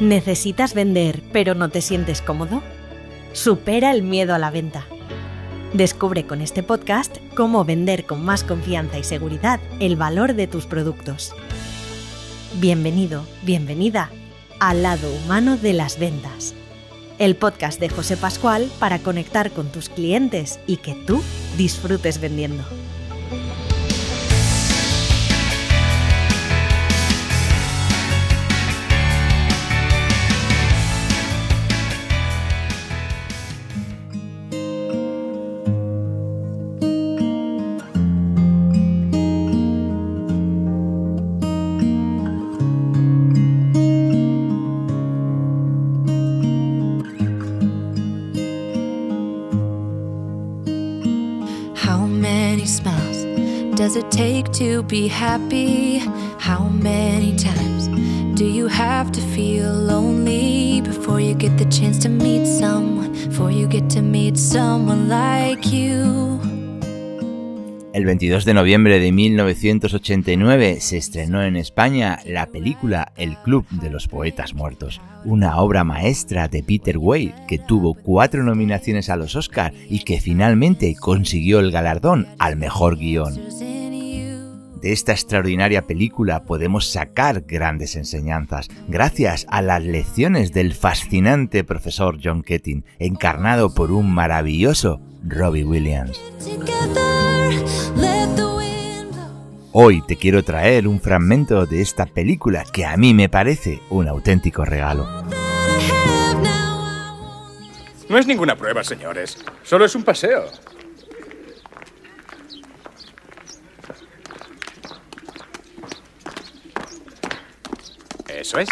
¿Necesitas vender pero no te sientes cómodo? Supera el miedo a la venta. Descubre con este podcast cómo vender con más confianza y seguridad el valor de tus productos. Bienvenido, bienvenida al lado humano de las ventas. El podcast de José Pascual para conectar con tus clientes y que tú disfrutes vendiendo. Be happy? El 22 de noviembre de 1989 se estrenó en España la película El Club de los Poetas Muertos, una obra maestra de Peter Way que tuvo cuatro nominaciones a los Oscar y que finalmente consiguió el galardón al mejor guion. De esta extraordinaria película podemos sacar grandes enseñanzas, gracias a las lecciones del fascinante profesor John Ketting, encarnado por un maravilloso Robbie Williams. Hoy te quiero traer un fragmento de esta película que a mí me parece un auténtico regalo. No es ninguna prueba, señores. Solo es un paseo. Eso es.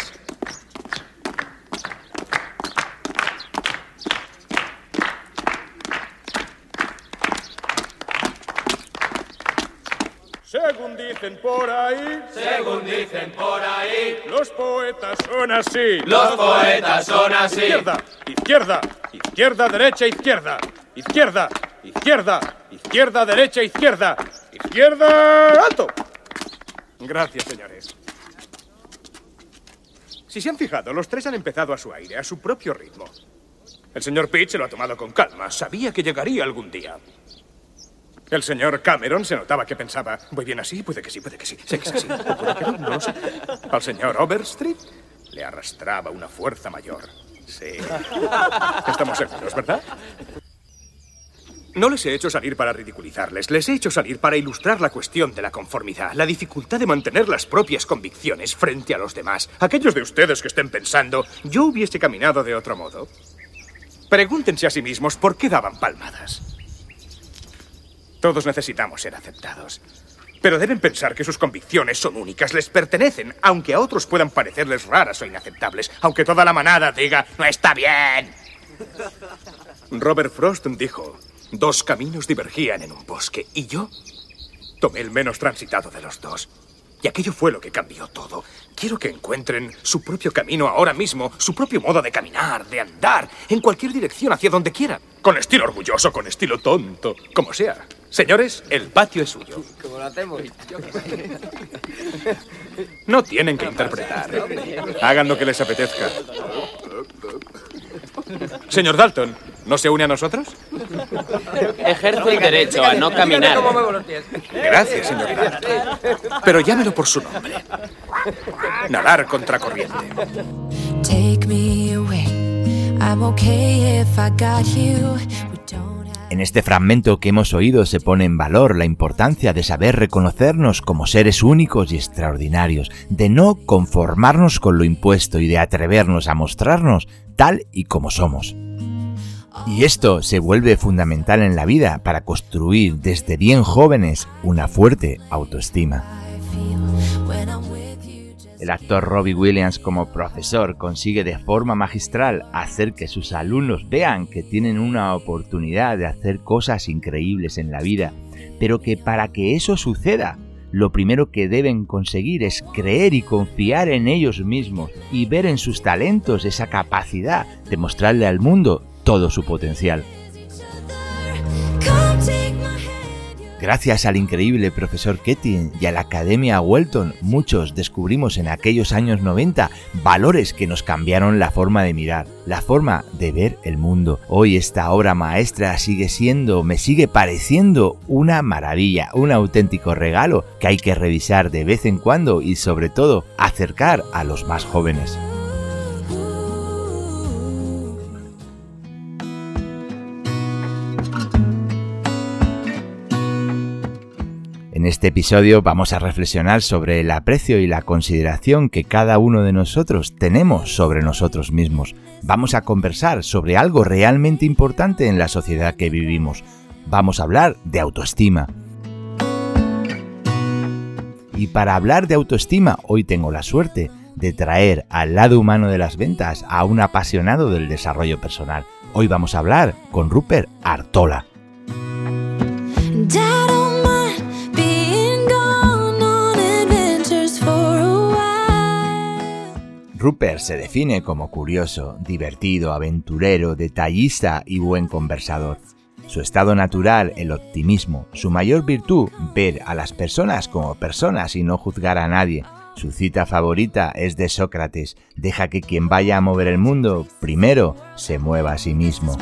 Según dicen por ahí, según dicen por ahí, los poetas son así. Los poetas son así. Izquierda, izquierda, izquierda, derecha, izquierda, izquierda, izquierda, izquierda, derecha, izquierda, izquierda, alto. Gracias, señores. Si se han fijado, los tres han empezado a su aire, a su propio ritmo. El señor Pitt se lo ha tomado con calma. Sabía que llegaría algún día. El señor Cameron se notaba que pensaba, ¿voy bien así? Puede que sí, puede que sí. Sé que es así. Puede que no. Al señor Overstreet le arrastraba una fuerza mayor. Sí. Estamos seguros, ¿verdad? No les he hecho salir para ridiculizarles, les he hecho salir para ilustrar la cuestión de la conformidad, la dificultad de mantener las propias convicciones frente a los demás. Aquellos de ustedes que estén pensando, yo hubiese caminado de otro modo. Pregúntense a sí mismos por qué daban palmadas. Todos necesitamos ser aceptados. Pero deben pensar que sus convicciones son únicas, les pertenecen, aunque a otros puedan parecerles raras o inaceptables, aunque toda la manada diga, no está bien. Robert Frost dijo, Dos caminos divergían en un bosque y yo tomé el menos transitado de los dos. Y aquello fue lo que cambió todo. Quiero que encuentren su propio camino ahora mismo, su propio modo de caminar, de andar, en cualquier dirección, hacia donde quieran. Con estilo orgulloso, con estilo tonto, como sea. Señores, el patio es suyo. Lo hacemos. No tienen que interpretar. Hagan lo que les apetezca. Señor Dalton, ¿no se une a nosotros? Ejerce el derecho a no caminar. Gracias, señor Dalton. Pero llámelo por su nombre. Nadar contra corriente. En este fragmento que hemos oído se pone en valor la importancia de saber reconocernos como seres únicos y extraordinarios, de no conformarnos con lo impuesto y de atrevernos a mostrarnos tal y como somos. Y esto se vuelve fundamental en la vida para construir desde bien jóvenes una fuerte autoestima. El actor Robbie Williams como profesor consigue de forma magistral hacer que sus alumnos vean que tienen una oportunidad de hacer cosas increíbles en la vida, pero que para que eso suceda, lo primero que deben conseguir es creer y confiar en ellos mismos y ver en sus talentos esa capacidad de mostrarle al mundo todo su potencial. Gracias al increíble profesor Ketin y a la Academia Welton, muchos descubrimos en aquellos años 90 valores que nos cambiaron la forma de mirar, la forma de ver el mundo. Hoy esta obra maestra sigue siendo, me sigue pareciendo una maravilla, un auténtico regalo que hay que revisar de vez en cuando y sobre todo acercar a los más jóvenes. En este episodio vamos a reflexionar sobre el aprecio y la consideración que cada uno de nosotros tenemos sobre nosotros mismos. Vamos a conversar sobre algo realmente importante en la sociedad que vivimos. Vamos a hablar de autoestima. Y para hablar de autoestima, hoy tengo la suerte de traer al lado humano de las ventas a un apasionado del desarrollo personal. Hoy vamos a hablar con Rupert Artola. Rupert se define como curioso, divertido, aventurero, detallista y buen conversador. Su estado natural, el optimismo. Su mayor virtud, ver a las personas como personas y no juzgar a nadie. Su cita favorita es de Sócrates, deja que quien vaya a mover el mundo, primero, se mueva a sí mismo.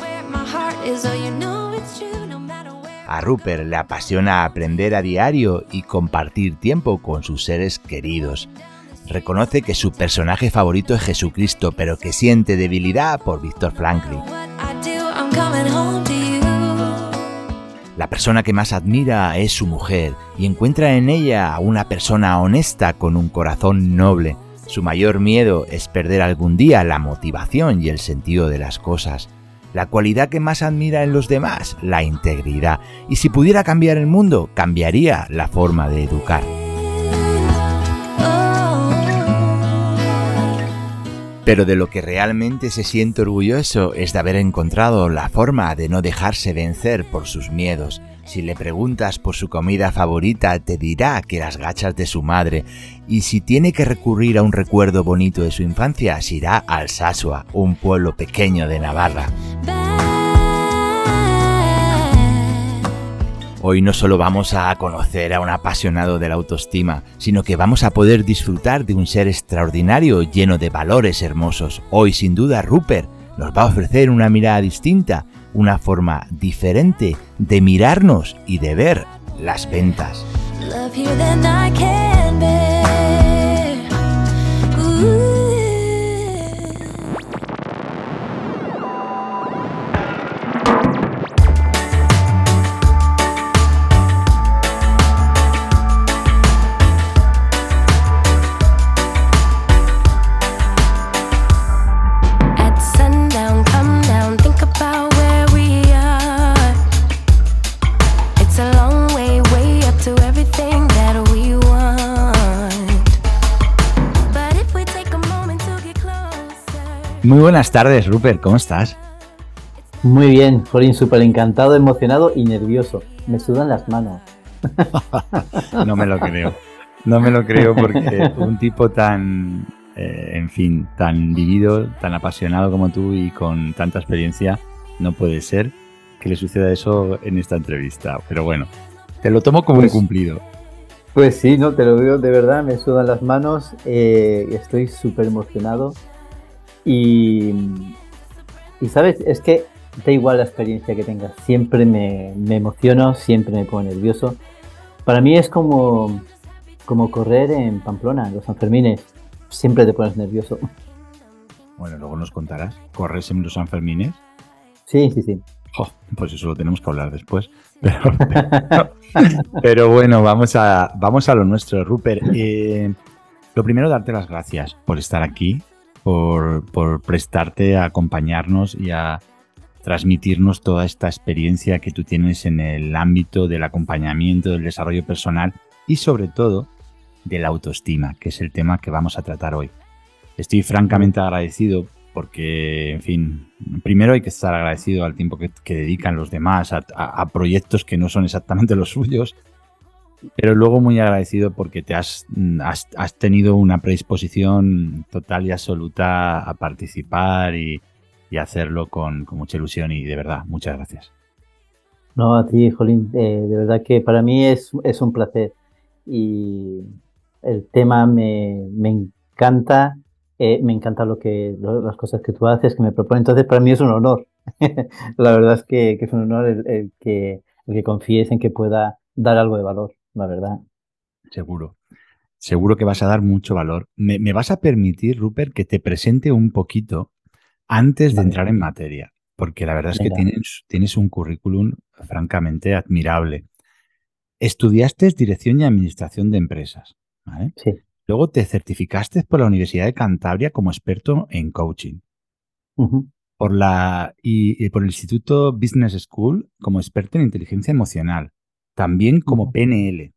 A Rupert le apasiona aprender a diario y compartir tiempo con sus seres queridos reconoce que su personaje favorito es Jesucristo, pero que siente debilidad por Víctor Franklin. La persona que más admira es su mujer y encuentra en ella a una persona honesta con un corazón noble. Su mayor miedo es perder algún día la motivación y el sentido de las cosas. La cualidad que más admira en los demás, la integridad. Y si pudiera cambiar el mundo, cambiaría la forma de educar. Pero de lo que realmente se siente orgulloso es de haber encontrado la forma de no dejarse vencer por sus miedos. Si le preguntas por su comida favorita, te dirá que las gachas de su madre. Y si tiene que recurrir a un recuerdo bonito de su infancia, se irá al Sasua, un pueblo pequeño de Navarra. Hoy no solo vamos a conocer a un apasionado de la autoestima, sino que vamos a poder disfrutar de un ser extraordinario lleno de valores hermosos. Hoy sin duda Rupert nos va a ofrecer una mirada distinta, una forma diferente de mirarnos y de ver las ventas. Muy buenas tardes, Rupert, ¿cómo estás? Muy bien, Florín, súper encantado, emocionado y nervioso. Me sudan las manos. no me lo creo. No me lo creo porque un tipo tan, eh, en fin, tan vivido, tan apasionado como tú y con tanta experiencia, no puede ser que le suceda eso en esta entrevista. Pero bueno, te lo tomo como un pues cumplido. Pues sí, no, te lo digo de verdad, me sudan las manos, eh, estoy súper emocionado y, y, sabes, es que da igual la experiencia que tengas, siempre me, me emociono, siempre me pongo nervioso. Para mí es como, como correr en Pamplona, en los Sanfermines, siempre te pones nervioso. Bueno, luego nos contarás, ¿corres en los Sanfermines? Sí, sí, sí. pues eso lo tenemos que hablar después. Pero, bueno, vamos a, vamos a lo nuestro, Rupert. Eh, lo primero, darte las gracias por estar aquí, por, prestarte a acompañarnos y a transmitirnos toda esta experiencia que tú tienes en el ámbito del acompañamiento, del desarrollo personal y sobre todo de la autoestima, que es el tema que vamos a tratar hoy. Estoy francamente agradecido porque, en fin, primero hay que estar agradecido al tiempo que, dedican los demás a, proyectos que no son exactamente los suyos pero luego muy agradecido porque te has, has, tenido una predisposición total y absoluta a participar y, hacerlo con, mucha ilusión y de verdad, muchas gracias. No, a ti, Jolín, eh, de verdad que para mí es, un placer y el tema me, encanta, eh, me encanta lo que, las cosas que tú haces, que me propones, entonces para mí es un honor, la verdad es que, que es un honor el, que, el que confíes en que pueda dar algo de valor, la verdad. Seguro. Seguro que vas a dar mucho valor. ¿Me, me vas a permitir, Rupert, que te presente un poquito antes de entrar en materia? Porque la verdad es que tienes, tienes un currículum francamente admirable. Estudiaste Dirección y Administración de Empresas. ¿vale? Sí. Luego te certificaste por la Universidad de Cantabria como experto en coaching. por, la, y, por el Instituto Business School como experto en inteligencia emocional. También como PNL.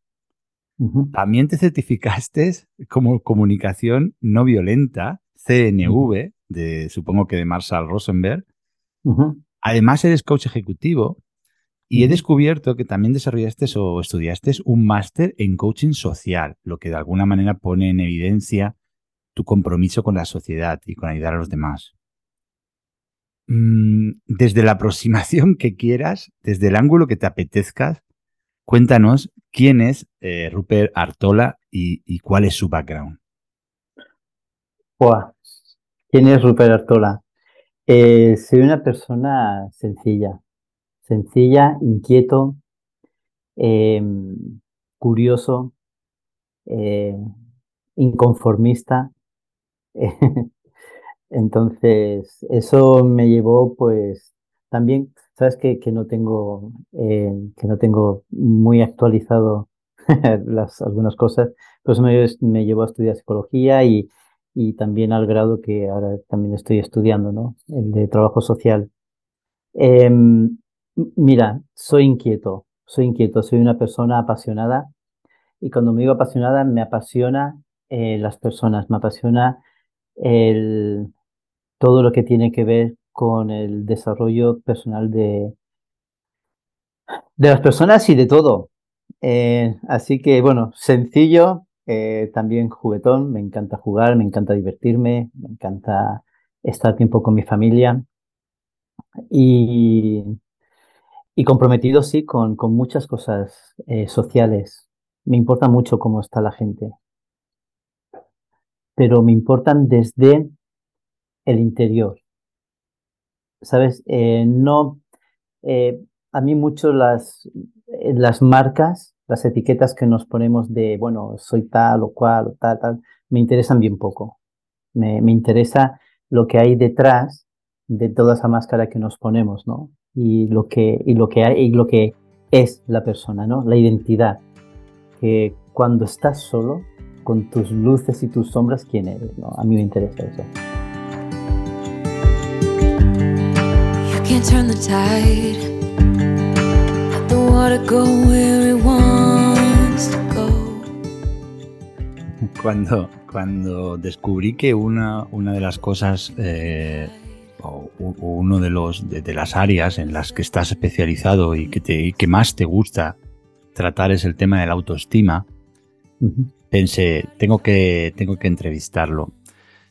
También te certificaste como comunicación no violenta, CNV, de, supongo que de Marshall Rosenberg. Además, eres coach ejecutivo y he descubierto que también desarrollaste o estudiaste un máster en coaching social, lo que de alguna manera pone en evidencia tu compromiso con la sociedad y con ayudar a los demás. Mm, desde la aproximación que quieras, desde el ángulo que te apetezcas, Cuéntanos quién es eh, Rupert Artola y, cuál es su background. ¿Quién es Rupert Artola? Eh, soy una persona sencilla, sencilla, inquieto, em, curioso, eh, inconformista. Entonces, eso me llevó pues también Sabes que, que no tengo eh, que no tengo muy actualizado algunas cosas, pues me, me llevó a estudiar psicología y, y también al grado que ahora también estoy estudiando, ¿no? El de trabajo social. Em, mira, soy inquieto, soy inquieto, soy una persona apasionada y cuando me digo apasionada me apasiona eh, las personas, me apasiona el, todo lo que tiene que ver con el desarrollo personal de, de las personas y de todo. Eh, así que, bueno, sencillo, eh, también juguetón, me encanta jugar, me encanta divertirme, me encanta estar tiempo con mi familia y, y comprometido, sí, con, con muchas cosas eh, sociales. Me importa mucho cómo está la gente, pero me importan desde el interior. ¿Sabes? Eh, no, eh, a mí mucho las, eh, las marcas, las etiquetas que nos ponemos de, bueno, soy tal o cual o tal, tal, me interesan bien poco. Me, me interesa lo que hay detrás de toda esa máscara que nos ponemos, ¿no? Y lo que, y lo que y lo que es la persona, ¿no? La identidad. Que cuando estás solo, con tus luces y tus sombras, ¿quién eres? A mí me interesa eso. Cuando, cuando descubrí que una, una de las cosas eh, o, uno de los de, las áreas en las que estás especializado y que, te, que más te gusta tratar es el tema de la autoestima, pensé, tengo que, tengo que entrevistarlo.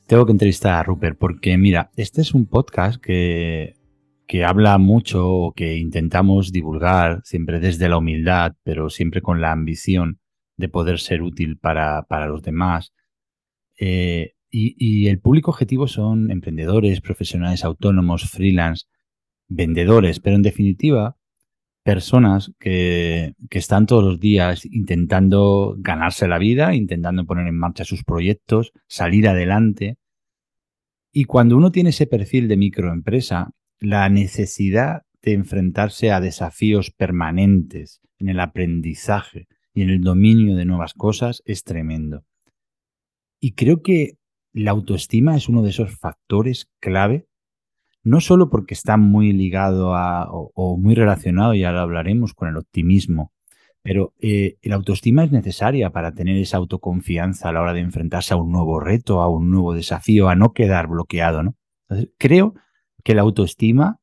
Tengo que entrevistar a Rupert porque, mira, este es un podcast que que habla mucho o que intentamos divulgar siempre desde la humildad, pero siempre con la ambición de poder ser útil para, para los demás. Eh, y, el público objetivo son emprendedores, profesionales autónomos, freelance, vendedores, pero en definitiva, personas que, que están todos los días intentando ganarse la vida, intentando poner en marcha sus proyectos, salir adelante. Y cuando uno tiene ese perfil de microempresa, la necesidad de enfrentarse a desafíos permanentes en el aprendizaje y en el dominio de nuevas cosas es tremendo. Y creo que la autoestima es uno de esos factores clave, no solo porque está muy ligado a, o, muy relacionado, ya lo hablaremos, con el optimismo, pero eh, la autoestima es necesaria para tener esa autoconfianza a la hora de enfrentarse a un nuevo reto, a un nuevo desafío, a no quedar bloqueado. ¿no? creo que la autoestima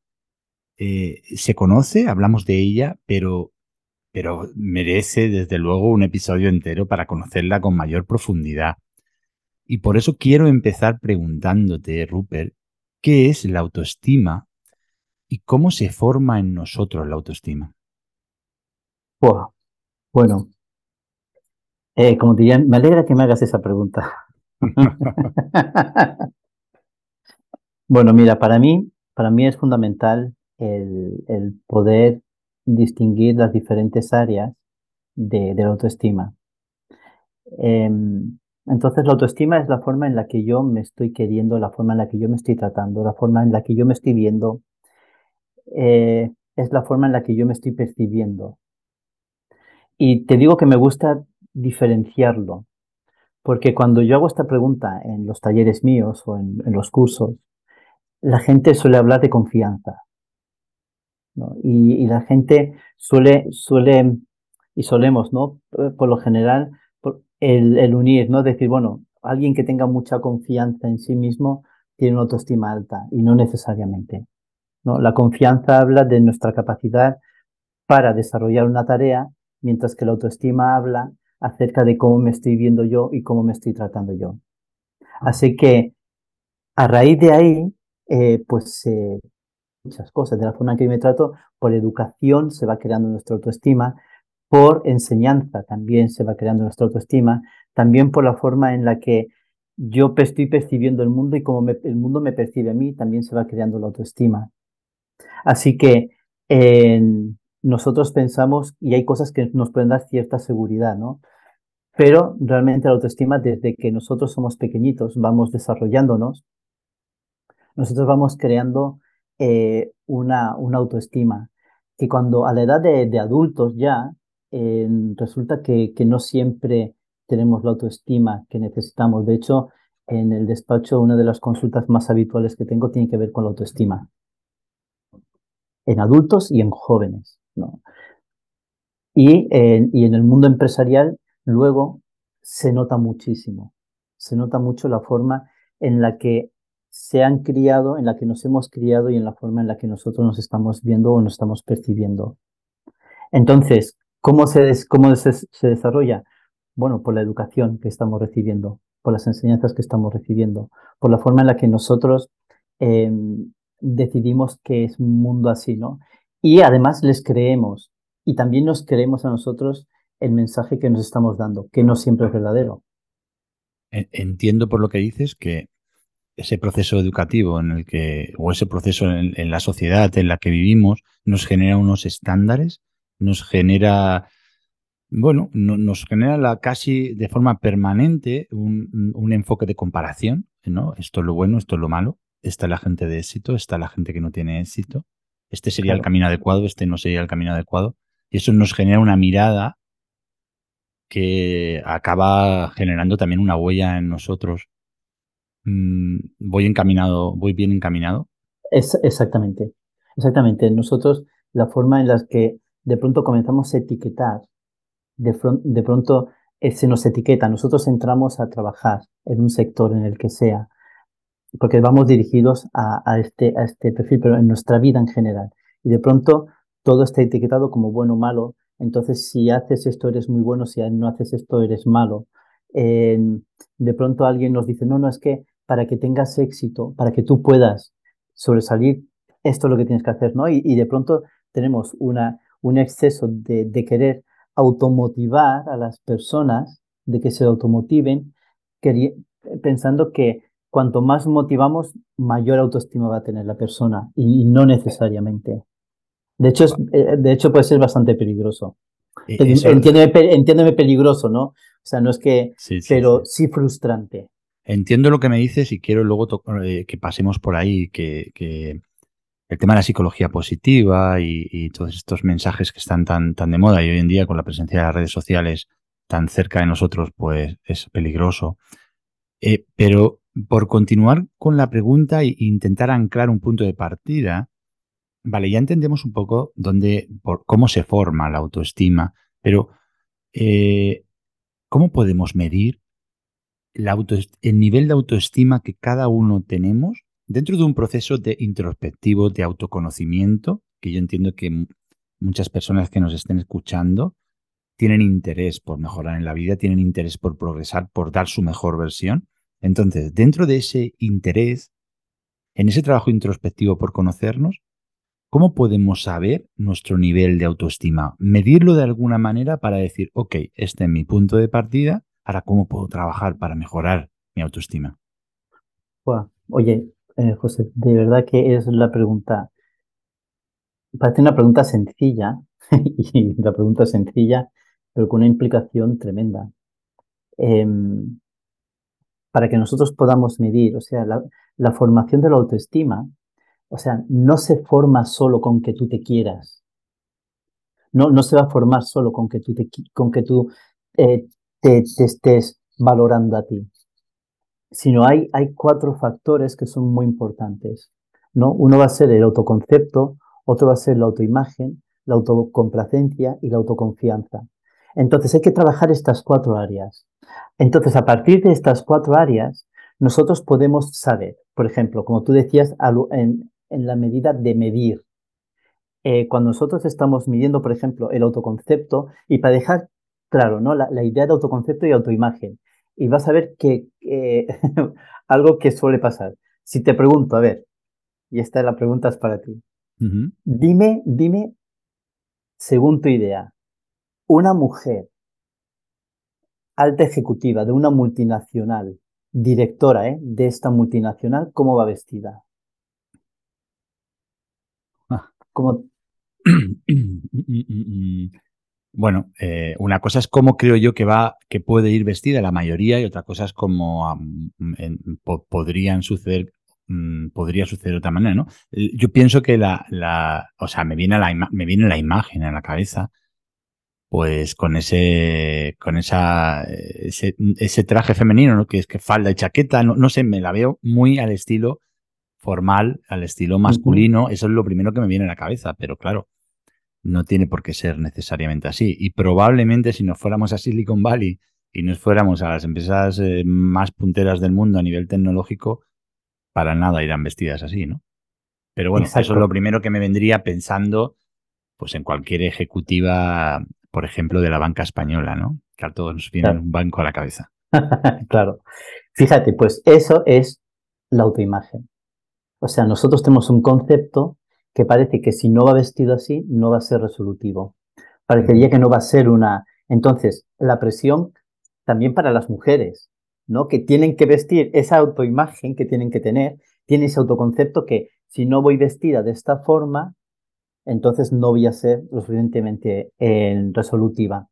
eh, se conoce, hablamos de ella, pero, pero merece desde luego un episodio entero para conocerla con mayor profundidad. Y por eso quiero empezar preguntándote, Rupert, ¿qué es la autoestima y cómo se forma en nosotros la autoestima? Bueno, eh, como diría, me alegra que me hagas esa pregunta. bueno, mira, para mí, para mí es fundamental el, poder distinguir las diferentes áreas de, la autoestima. Em, entonces, la autoestima es la forma en la que yo me estoy queriendo, la forma en la que yo me estoy tratando, la forma en la que yo me estoy viendo, eh, es la forma en la que yo me estoy percibiendo. Y te digo que me gusta diferenciarlo, porque cuando yo hago esta pregunta en los talleres míos o en, los cursos, la gente suele hablar de confianza. Y, la gente suele, suele, y solemos, ¿no? Por lo general, el, el, unir, ¿no? Decir, bueno, alguien que tenga mucha confianza en sí mismo tiene una autoestima alta, y no necesariamente. ¿no? La confianza habla de nuestra capacidad para desarrollar una tarea, mientras que la autoestima habla acerca de cómo me estoy viendo yo y cómo me estoy tratando yo. Así que a raíz de ahí, eh, pues eh, muchas cosas, de la forma en que me trato, por educación se va creando nuestra autoestima, por enseñanza también se va creando nuestra autoestima, también por la forma en la que yo estoy percibiendo el mundo y cómo el mundo me percibe a mí, también se va creando la autoestima. Así que nosotros pensamos, y hay cosas que nos pueden dar cierta seguridad, ¿no? Pero realmente la autoestima, desde que nosotros somos pequeñitos, vamos desarrollándonos, nosotros vamos creando eh, una, una, autoestima que cuando a la edad de, adultos ya, resulta que, no siempre tenemos la autoestima que necesitamos. De hecho, en el despacho, una de las consultas más habituales que tengo tiene que ver con la autoestima. En adultos y en jóvenes. y en el mundo empresarial luego se nota muchísimo, se nota mucho la forma en la que se han criado, en la que nos hemos criado y en la forma en la que nosotros nos estamos viendo o nos estamos percibiendo. Entonces, ¿cómo se, cómo se, desarrolla? Bueno, por la educación que estamos recibiendo, por las enseñanzas que estamos recibiendo, por la forma en la que nosotros em, decidimos que es un mundo así, ¿no? Y además les creemos y también nos creemos a nosotros el mensaje que nos estamos dando, que no siempre es verdadero. Entiendo por lo que dices que ese proceso educativo en el que, o ese proceso en, la sociedad en la que vivimos, nos genera unos estándares, nos genera, bueno, nos genera la, casi de forma permanente un, enfoque de comparación, ¿no? Esto es lo bueno, esto es lo malo, está la gente de éxito, está la gente que no tiene éxito, este sería el camino adecuado, este no sería el camino adecuado, y eso nos genera una mirada que acaba generando también una huella en nosotros. Mm, ¿Voy encaminado, voy bien encaminado? Es, exactamente, exactamente. Nosotros, la forma en la que de pronto comenzamos a etiquetar, de, pronto eh, se nos etiqueta, nosotros entramos a trabajar en un sector en el que sea, porque vamos dirigidos este, a este perfil, pero en nuestra vida en general. Y de pronto todo está etiquetado como bueno o malo, entonces, si haces esto eres muy bueno, si no haces esto eres malo. de pronto alguien nos dice, no, no, es que para que tengas éxito, para que tú puedas sobresalir, esto es lo que tienes que hacer, ¿no? Y, de pronto tenemos una, un exceso de, querer automotivar a las personas, de que se automotiven, pensando que cuanto más motivamos, mayor autoestima va a tener la persona, y no necesariamente. De hecho, eh, de hecho puede ser bastante peligroso. Entiéndeme, peligroso, ¿no? O sea, no es que, pero sí, frustrante. Entiendo lo que me dices y quiero luego eh, que pasemos por ahí, que, el tema de la psicología positiva y, todos estos mensajes que están tan, tan de moda y hoy en día con la presencia de las redes sociales tan cerca de nosotros, pues es peligroso. Eh, pero por continuar con la pregunta e intentar anclar un punto de partida, Vale, ya entendemos un poco dónde, por, cómo se forma la autoestima, pero eh, ¿cómo podemos medir el nivel de autoestima que cada uno tenemos dentro de un proceso de introspectivo, de autoconocimiento, que yo entiendo que muchas personas que nos estén escuchando tienen interés por mejorar en la vida, tienen interés por progresar, por dar su mejor versión. Entonces, dentro de ese interés, en ese trabajo introspectivo por conocernos, ¿cómo podemos saber nuestro nivel de autoestima? Medirlo de alguna manera para decir, ok, este es mi punto de partida, ahora cómo puedo trabajar para mejorar mi autoestima. oye, eh, José, de verdad que es la pregunta, parece una pregunta sencilla, y la pregunta sencilla, pero con una implicación tremenda. Em, para que nosotros podamos medir, o sea, la, formación de la autoestima, o sea, no se forma solo con que tú te quieras. No, no se va a formar solo con que tú te, con que tú, eh, te, estés valorando a ti, sino hay, hay cuatro factores que son muy importantes. ¿no? Uno va a ser el autoconcepto, otro va a ser la autoimagen, la autocomplacencia y la autoconfianza. Entonces hay que trabajar estas cuatro áreas. Entonces, a partir de estas cuatro áreas, nosotros podemos saber, por ejemplo, como tú decías, en, la medida de medir. Eh, cuando nosotros estamos midiendo, por ejemplo, el autoconcepto, y para dejar claro, ¿no? La, idea de autoconcepto y autoimagen. Y vas a ver que algo que suele pasar. Si te pregunto, a ver, y esta es la pregunta es para ti. Dime, dime, según tu idea, una mujer alta ejecutiva de una multinacional, directora ¿eh? de esta multinacional, ¿cómo va vestida? Ah. Bueno, eh, una cosa es cómo creo yo que va, que puede ir vestida la mayoría, y otra cosa es cómo podrían suceder, mm, podría suceder de otra manera, ¿no? Yo pienso que la, la o sea, me viene la, me viene la imagen en la cabeza pues con ese, con esa, ese, ese traje femenino, ¿no? Que es que falda y chaqueta, no, no, sé, me la veo muy al estilo formal, al estilo masculino, eso es lo primero que me viene a la cabeza, pero claro, no tiene por qué ser necesariamente así. Y probablemente si nos fuéramos a Silicon Valley y nos fuéramos a las empresas eh, más punteras del mundo a nivel tecnológico, para nada irán vestidas así, ¿no? Pero bueno, eso es lo primero que me vendría pensando pues en cualquier ejecutiva por ejemplo, de la banca española, ¿no? Que a todos nos viene un banco a la cabeza. claro. Fíjate, pues eso es la autoimagen. O sea, nosotros tenemos un concepto que parece que si no va vestido así, no va a ser resolutivo. Parecería que no va a ser una... Entonces, la presión también para las mujeres, ¿no? Que tienen que vestir esa autoimagen que tienen que tener, tiene ese autoconcepto que si no voy vestida de esta forma, entonces no voy a ser lo suficientemente eh, resolutiva.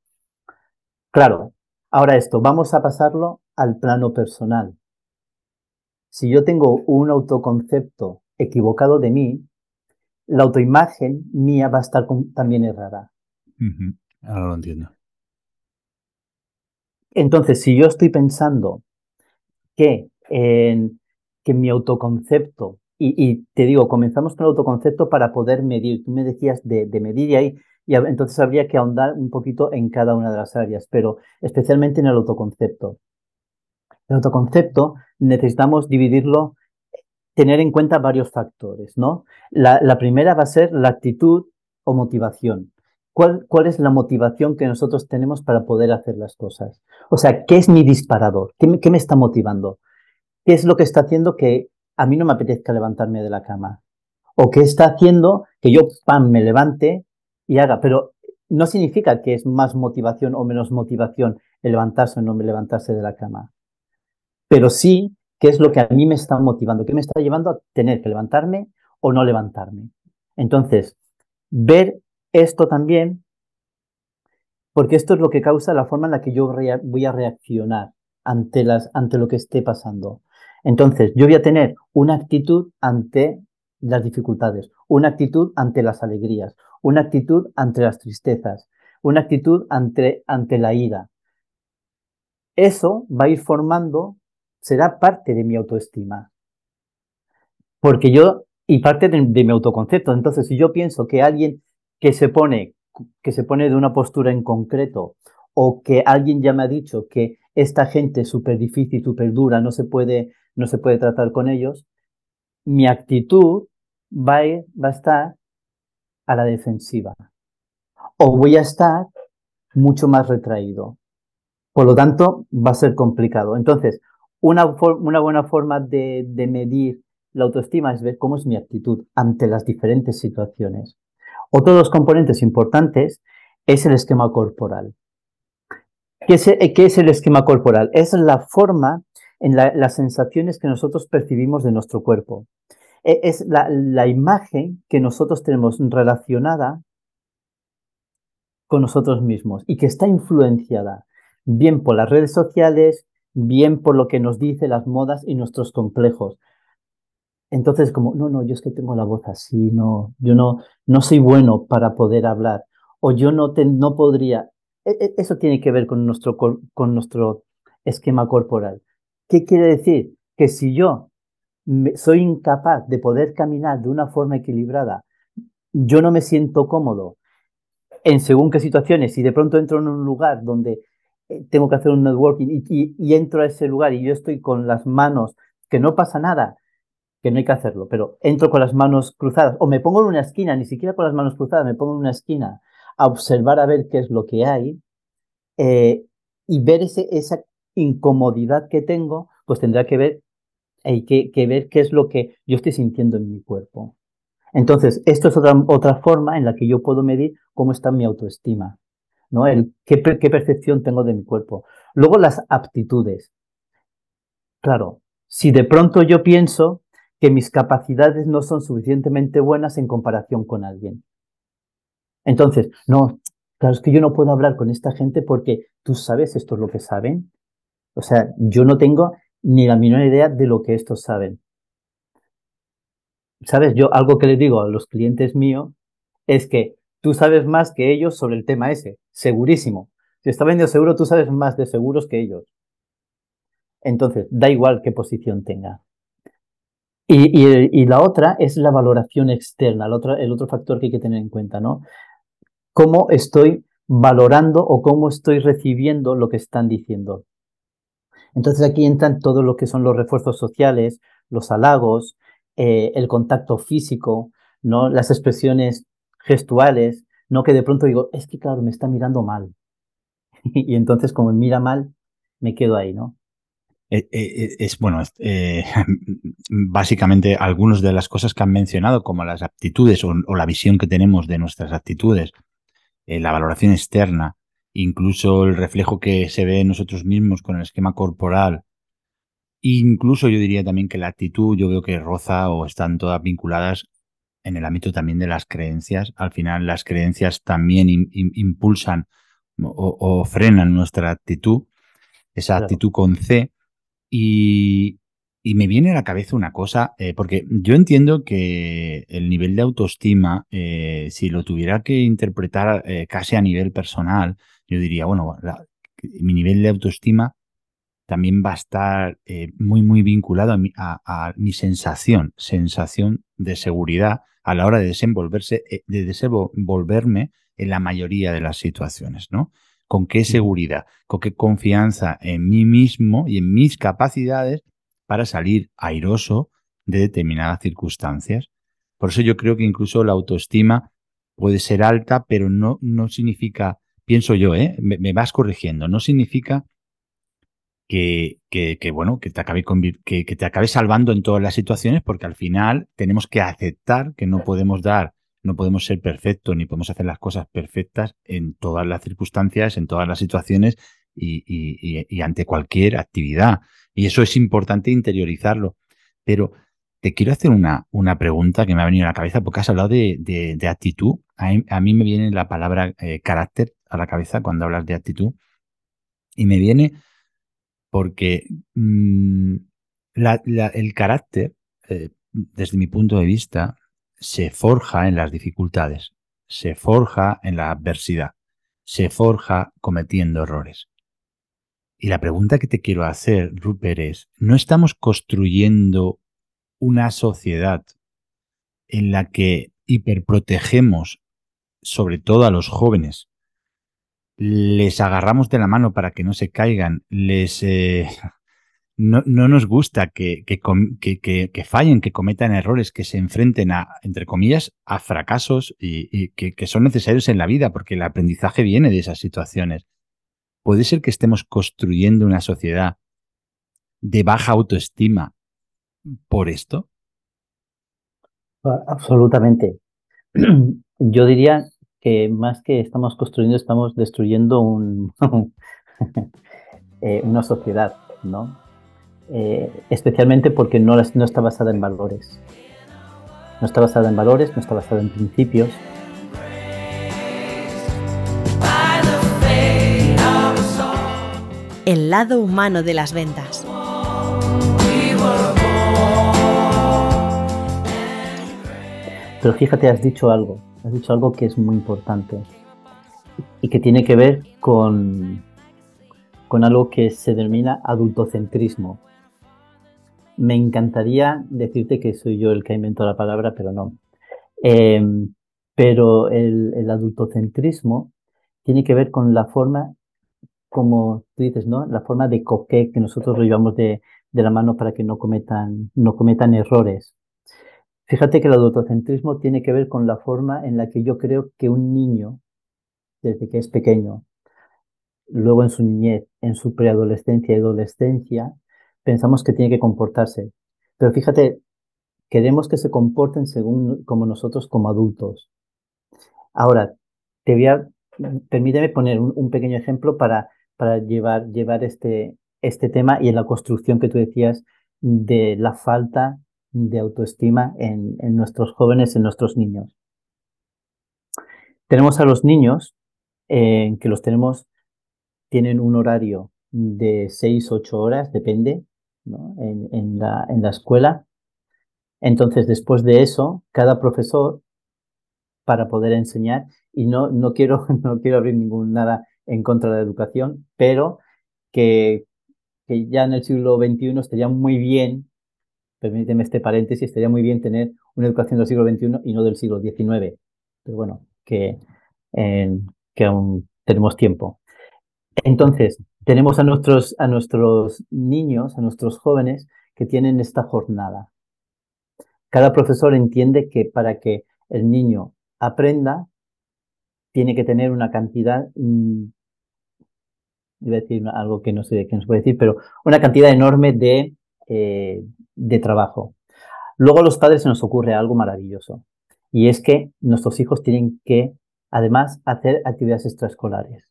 Claro, ahora esto, vamos a pasarlo al plano personal. Si yo tengo un autoconcepto equivocado de mí, la autoimagen mía va a estar también errada. Ahora lo entiendo. Entonces, si yo estoy pensando que, en, que mi autoconcepto y, te digo, comenzamos con el autoconcepto para poder medir. Tú me decías de, medir y ahí, y entonces habría que ahondar un poquito en cada una de las áreas, pero especialmente en el autoconcepto. El autoconcepto necesitamos dividirlo, tener en cuenta varios factores, ¿no? La, primera va a ser la actitud o motivación. ¿Cuál, ¿Cuál, es la motivación que nosotros tenemos para poder hacer las cosas? O sea, ¿qué es mi disparador? ¿Qué qué me está motivando? ¿Qué es lo que está haciendo que a mí no me apetezca levantarme de la cama. O que está haciendo que yo, pam, me levante y haga. Pero no significa que es más motivación o menos motivación el levantarse o no levantarse de la cama. Pero sí qué es lo que a mí me está motivando, qué me está llevando a tener que levantarme o no levantarme. Entonces, ver esto también, porque esto es lo que causa la forma en la que yo voy a reaccionar ante, las, ante lo que esté pasando. Entonces, yo voy a tener una actitud ante las dificultades, una actitud ante las alegrías, una actitud ante las tristezas, una actitud ante, ante la ira. Eso va a ir formando, será parte de mi autoestima. Porque yo, y parte de, mi autoconcepto. Entonces, si yo pienso que alguien que se pone, que se pone de una postura en concreto, o que alguien ya me ha dicho que esta gente es súper difícil, súper dura, no se puede no se puede tratar con ellos, mi actitud va va a estar a la defensiva. O voy a estar mucho más retraído. Por lo tanto, va a ser complicado. Entonces, una, una buena forma de, de, medir La autoestima es ver cómo es mi actitud ante las diferentes situaciones. Otro de los componentes importantes es el esquema corporal. ¿Qué es, el esquema corporal? Es la forma en las sensaciones que nosotros percibimos de nuestro cuerpo. E, es la, imagen que nosotros tenemos relacionada con nosotros mismos y que está influenciada bien por las redes sociales, bien por lo que nos dice las modas y nuestros complejos. Entonces, como, no, no, yo es que tengo la voz así, no, yo no, no soy bueno para poder hablar, o yo no, no podría. E, e, eso tiene que ver con nuestro, con nuestro esquema corporal. ¿Qué quiere decir? Que si yo soy incapaz de poder caminar de una forma equilibrada, yo no me siento cómodo en según qué situaciones, si de pronto entro en un lugar donde tengo que hacer un networking y, entro a ese lugar y yo estoy con las manos, que no pasa nada, que no hay que hacerlo, pero entro con las manos cruzadas o me pongo en una esquina, ni siquiera con las manos cruzadas, me pongo en una esquina a observar a ver qué es lo que hay eh, y ver ese, esa incomodidad que tengo, pues tendrá que ver hay que, ver qué es lo que yo estoy sintiendo en mi cuerpo. Entonces, esto es otra, otra forma en la que yo puedo medir cómo está mi autoestima, ¿no? El, qué, qué percepción tengo de mi cuerpo. Luego, las aptitudes. Claro, si de pronto yo pienso que mis capacidades no son suficientemente buenas en comparación con alguien. Entonces, no, claro, es que yo no puedo hablar con esta gente porque tú sabes esto es lo que saben. O sea, yo no tengo ni la menor idea de lo que estos saben. ¿Sabes? Yo algo que les digo a los clientes míos es que tú sabes más que ellos sobre el tema ese, segurísimo. Si está vendiendo seguro, tú sabes más de seguros que ellos. Entonces, da igual qué posición tenga. Y, la otra es la valoración externa, el otro, factor que hay que tener en cuenta, ¿no? Cómo estoy valorando o cómo estoy recibiendo lo que están diciendo. Entonces aquí entran todo lo que son los refuerzos sociales, los halagos, eh, el contacto físico, ¿no? las expresiones gestuales, no que de pronto digo, es que claro, me está mirando mal. y entonces como mira mal, me quedo ahí, ¿no? Eh, eh, es bueno, básicamente algunas de las cosas que han mencionado, como las aptitudes o, la visión que tenemos de nuestras actitudes, la valoración externa, incluso el reflejo que se ve en nosotros mismos con el esquema corporal, incluso yo diría también que la actitud, yo veo que roza o están todas vinculadas en el ámbito también de las creencias. Al final las creencias también impulsan o, frenan nuestra actitud, esa actitud con C. Y, y me viene a la cabeza una cosa, eh, porque yo entiendo que el nivel de autoestima, eh, si lo tuviera que interpretar eh, casi a nivel personal, yo diría, bueno, mi nivel de autoestima también va a estar muy, muy vinculado a mi, a mi, sensación, sensación de seguridad a la hora de desenvolverse, de desenvolverme en la mayoría de las situaciones, ¿no? ¿Con qué seguridad? ¿Con qué confianza en mí mismo y en mis capacidades para salir airoso de determinadas circunstancias. Por eso yo creo que incluso la autoestima puede ser alta, pero no, no significa, pienso yo, ¿eh? me, vas corrigiendo, no significa que, que, bueno, que te, acabe que, que te acabe salvando en todas las situaciones, porque al final tenemos que aceptar que no podemos dar, no podemos ser perfectos, ni podemos hacer las cosas perfectas en todas las circunstancias, en todas las situaciones y, y ante cualquier actividad. Y eso es importante interiorizarlo. Pero te quiero hacer una, una pregunta que me ha venido a la cabeza porque has hablado de, de, actitud. A mí, me viene la palabra eh, carácter a la cabeza cuando hablas de actitud. Y me viene porque mm, el carácter, eh, desde mi punto de vista, se forja en las dificultades, se forja en la adversidad, se forja cometiendo errores. Y la pregunta que te quiero hacer, Rupert, es, ¿no estamos construyendo una sociedad en la que hiperprotegemos sobre todo a los jóvenes? Les agarramos de la mano para que no se caigan, les... Eh, no, nos gusta que, que, fallen, que cometan errores, que se enfrenten a, entre comillas, a fracasos y, que, son necesarios en la vida, porque el aprendizaje viene de esas situaciones. ¿Puede ser que estemos construyendo una sociedad de baja autoestima por esto? Ah, Absolutamente. Yo diría que más que estamos construyendo, estamos destruyendo un, eh, una sociedad, ¿no? Eh, especialmente porque no, está basada en valores. No está basada en valores, no está basada en principios. El lado humano de las ventas. Pero fíjate, has dicho algo, has dicho algo que es muy importante y que tiene que ver con, con algo que se denomina adultocentrismo. Me encantaría decirte que soy yo el que inventó la palabra, pero no. Em, pero el, el adultocentrismo tiene que ver con la forma, como tú dices, ¿no? La forma de coquet que nosotros lo llevamos de, de la mano para que no cometan, no cometan errores. Fíjate que el adultocentrismo tiene que ver con la forma en la que yo creo que un niño, desde que es pequeño, luego en su niñez, en su preadolescencia y adolescencia, pensamos que tiene que comportarse. Pero fíjate, queremos que se comporten según como nosotros como adultos. Ahora, te voy a, permíteme poner un, pequeño ejemplo para, para llevar, llevar este, este tema y en la construcción que tú decías de la falta de autoestima en, en nuestros jóvenes, en nuestros niños. Tenemos a los niños eh, que los tenemos, tienen un horario de 6, 8 horas, depende, ¿no? en, en, la, en la escuela. Entonces, después de eso, cada profesor, para poder enseñar, y no, no, quiero, no quiero abrir ningún nada en contra de la educación, pero que, que ya en el siglo XXI estaría muy bien permíteme este paréntesis, estaría muy bien tener una educación del siglo XXI y no del siglo XIX. Pero bueno, que, eh, que aún tenemos tiempo. Entonces, tenemos a nuestros, a nuestros niños, a nuestros jóvenes que tienen esta jornada. Cada profesor entiende que para que el niño aprenda, tiene que tener una cantidad, mmm, iba a decir algo que no sé qué nos puede decir, pero una cantidad enorme de eh, de trabajo. Luego a los padres se nos ocurre algo maravilloso y es que nuestros hijos tienen que además hacer actividades extraescolares.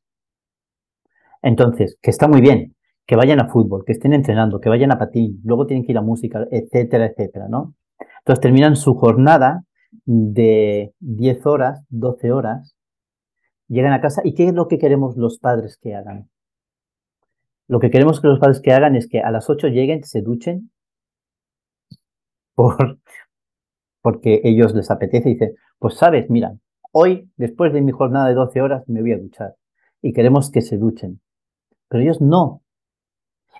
Entonces, que está muy bien, que vayan a fútbol, que estén entrenando, que vayan a patín, luego tienen que ir a música, etcétera, etcétera, ¿no? Entonces terminan su jornada de 10 horas, 12 horas, llegan a casa y ¿qué es lo que queremos los padres que hagan? Lo que queremos que los padres que hagan es que a las 8 lleguen, se duchen, por, porque ellos les apetece y dicen, pues sabes, mira, hoy, después de mi jornada de 12 horas, me voy a duchar. Y queremos que se duchen. Pero ellos no.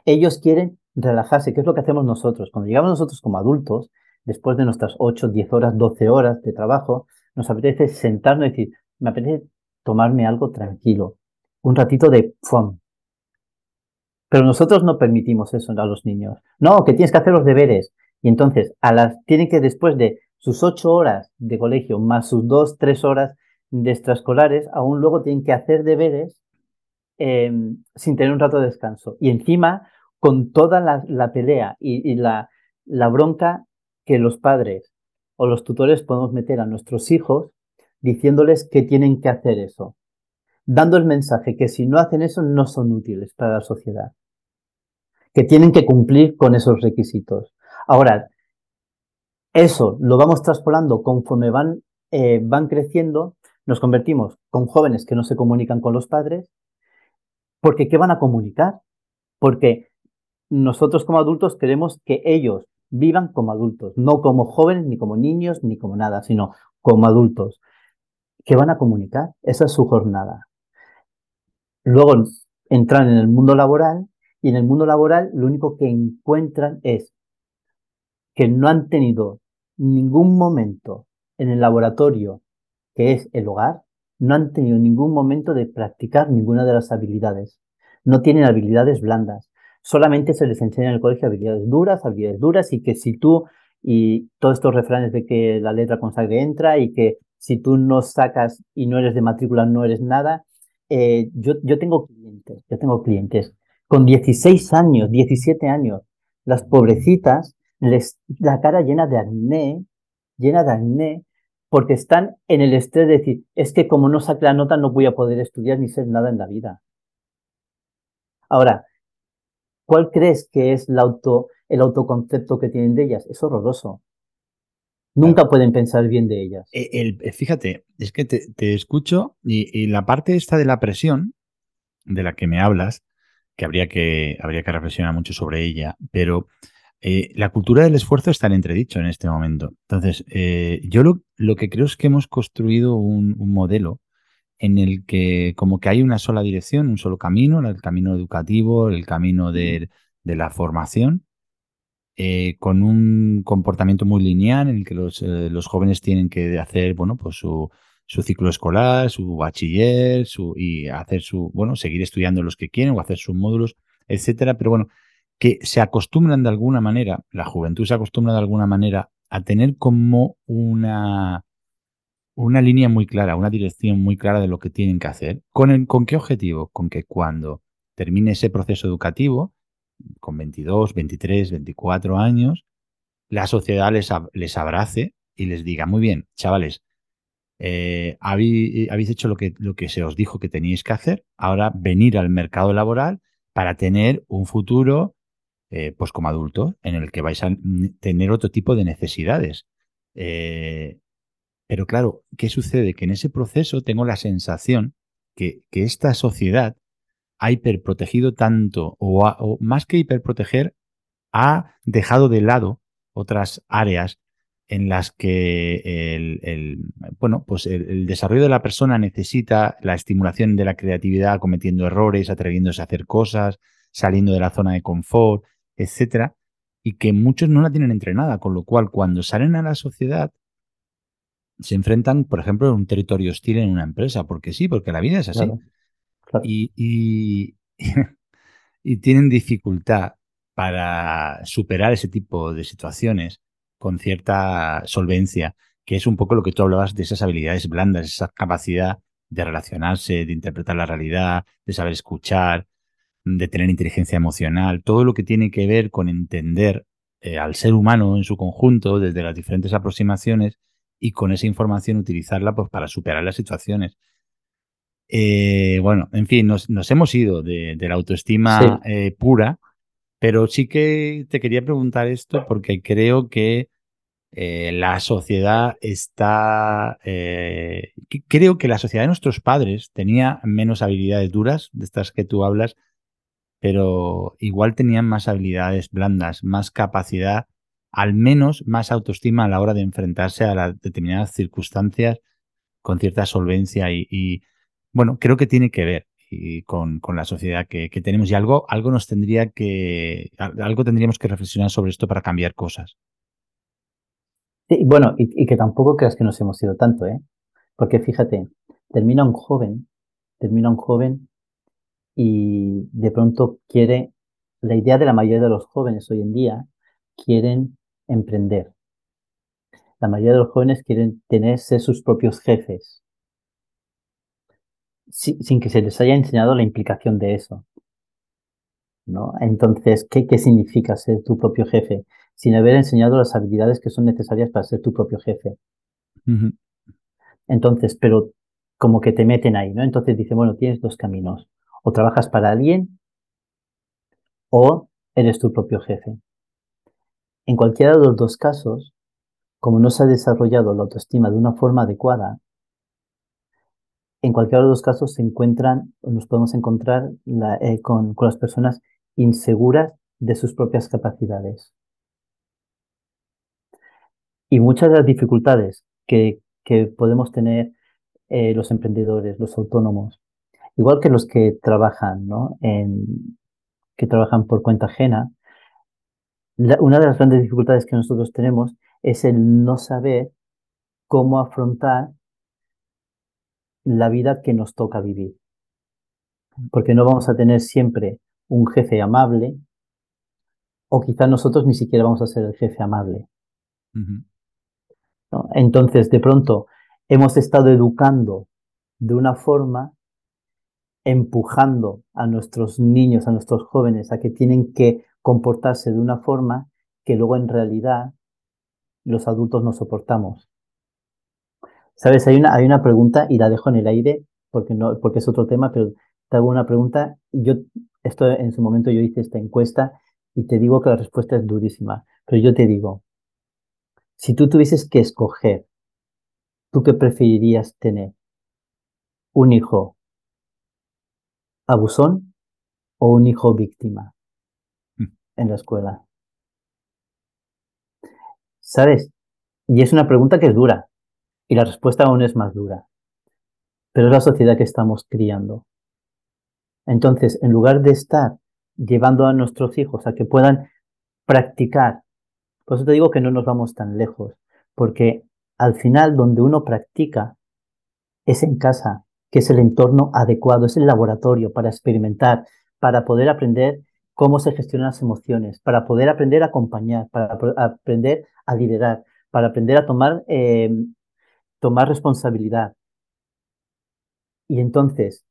Ellos quieren relajarse, que es lo que hacemos nosotros. Cuando llegamos nosotros como adultos, después de nuestras 8, 10 horas, 12 horas de trabajo, nos apetece sentarnos y decir, me apetece tomarme algo tranquilo, un ratito de fun. Pero nosotros no permitimos eso a los niños. No, que tienes que hacer los deberes. Y entonces, a las, tienen que después de sus ocho horas de colegio más sus dos, tres horas de extraescolares, aún luego tienen que hacer deberes eh, sin tener un rato de descanso. Y encima, con toda la, pelea y, la bronca que los padres o los tutores podemos meter a nuestros hijos diciéndoles que tienen que hacer eso, dando el mensaje que si no hacen eso no son útiles para la sociedad, que tienen que cumplir con esos requisitos. Ahora, eso lo vamos traspolando conforme van, eh, van creciendo, nos convertimos con jóvenes que no se comunican con los padres, porque ¿qué van a comunicar? Porque nosotros como adultos queremos que ellos vivan como adultos, no como jóvenes, ni como niños, ni como nada, sino como adultos. ¿Qué van a comunicar? Esa es su jornada. Luego entran en el mundo laboral y en el mundo laboral lo único que encuentran es que no han tenido ningún momento en el laboratorio que es el hogar, no han tenido ningún momento de practicar ninguna de las habilidades. No tienen habilidades blandas. Solamente se les enseña en el colegio habilidades duras, habilidades duras y que si tú y todos estos refranes de que la letra con sangre entra y que si tú no sacas y no eres de matrícula no eres nada. Eh, yo, yo tengo clientes, yo tengo clientes con 16 años, 17 años, las pobrecitas, les, la cara llena de acné, llena de acné, porque están en el estrés de decir, es que como no saque la nota no voy a poder estudiar ni ser nada en la vida. Ahora, ¿cuál crees que es el, auto, el autoconcepto que tienen de ellas? Es horroroso. Nunca pueden pensar bien de ellas. El, fíjate, es que te, escucho y, la parte esta de la presión de la que me hablas, que habría que, habría que reflexionar mucho sobre ella, pero eh, la cultura del esfuerzo está en entredicho en este momento. Entonces, eh, yo lo, lo, que creo es que hemos construido un, modelo en el que como que hay una sola dirección, un solo camino, el camino educativo, el camino de, la formación, eh, con un comportamiento muy lineal en el que los, los jóvenes tienen que hacer, bueno, pues su, su ciclo escolar, su bachiller, su, y hacer su, bueno, seguir estudiando los que quieren o hacer sus módulos, etcétera. Pero bueno, que se acostumbran de alguna manera, la juventud se acostumbra de alguna manera a tener como una, una línea muy clara, una dirección muy clara de lo que tienen que hacer. ¿Con, ¿Con qué objetivo? Con que cuando termine ese proceso educativo, con 22, 23, 24 años, la sociedad les, les abrace y les diga, muy bien, chavales, eh, habéis, habéis, hecho lo que, lo que se os dijo que teníais que hacer, ahora venir al mercado laboral para tener un futuro eh, pues como adulto, en el que vais a tener otro tipo de necesidades. Eh, pero claro, ¿qué sucede? Que en ese proceso tengo la sensación que, que esta sociedad ha hiperprotegido tanto, o, más que hiperproteger, ha dejado de lado otras áreas en las que el, bueno, pues el, desarrollo de la persona necesita la estimulación de la creatividad cometiendo errores, atreviéndose a hacer cosas, saliendo de la zona de confort, etcétera, y que muchos no la tienen entrenada, con lo cual cuando salen a la sociedad se enfrentan, por ejemplo, en un territorio hostil en una empresa, porque sí, porque la vida es así. Y, y, tienen dificultad para superar ese tipo de situaciones con cierta solvencia, que es un poco lo que tú hablabas de esas habilidades blandas, esa capacidad de relacionarse, de interpretar la realidad, de saber escuchar, de tener inteligencia emocional, todo lo que tiene que ver con entender eh, al ser humano en su conjunto desde las diferentes aproximaciones y con esa información utilizarla pues, para superar las situaciones. Eh, bueno, en fin, nos, hemos ido de, la autoestima eh, pura, pero sí que te quería preguntar esto porque creo que la sociedad está, creo que la sociedad de nuestros padres tenía menos habilidades duras, de estas que tú hablas, pero igual tenían más habilidades blandas, más capacidad, al menos más autoestima a la hora de enfrentarse a las determinadas circunstancias con cierta solvencia y, bueno, creo que tiene que ver con, la sociedad que, tenemos y algo, algo nos tendría que, algo tendríamos que reflexionar sobre esto para cambiar cosas. Sí, bueno, y, y que tampoco creas que nos hemos ido tanto, ¿eh? Porque fíjate, termina un joven, termina un joven y de pronto quiere, la idea de la mayoría de los jóvenes hoy en día, quieren emprender. La mayoría de los jóvenes quieren tener, ser sus propios jefes, sin, que se les haya enseñado la implicación de eso. ¿no? Entonces, ¿qué, ¿qué significa ser tu propio jefe? Sin haber enseñado las habilidades que son necesarias para ser tu propio jefe. Entonces, pero como que te meten ahí, ¿no? Entonces dice, bueno, tienes dos caminos o trabajas para alguien o eres tu propio jefe. En cualquiera de los dos casos, como no se ha desarrollado la autoestima de una forma adecuada, en cualquiera de los casos se encuentran, nos podemos encontrar eh, con, las personas inseguras de sus propias capacidades. Y muchas de las dificultades que, podemos tener eh, los emprendedores, los autónomos, igual que los que trabajan, ¿no? Que trabajan por cuenta ajena, una de las grandes dificultades que nosotros tenemos es el no saber cómo afrontar la vida que nos toca vivir. Porque no vamos a tener siempre un jefe amable, o quizá nosotros ni siquiera vamos a ser el jefe amable. Entonces, de pronto, hemos estado educando de una forma empujando a nuestros niños, a nuestros jóvenes, a que tienen que comportarse de una forma que luego en realidad los adultos no soportamos. Sabes, hay una, hay una pregunta y la dejo en el aire porque, no, porque es otro tema, pero te hago una pregunta. Yo, esto en su momento yo hice esta encuesta y te digo que la respuesta es durísima, pero yo te digo, si tú tuvieses que escoger, ¿tú qué preferirías tener? ¿Un hijo abusón o un hijo víctima en la escuela? ¿Sabes? Y es una pregunta que es dura y la respuesta aún es más dura. Pero es la sociedad que estamos criando. Entonces, en lugar de estar llevando a nuestros hijos a que puedan practicar, por eso te digo que no nos vamos tan lejos, porque al final donde uno practica es en casa, que es el entorno adecuado, es el laboratorio para experimentar, para poder aprender cómo se gestionan las emociones, para poder aprender a acompañar, para aprender a liderar, para aprender a tomar, eh, tomar responsabilidad. Y entonces,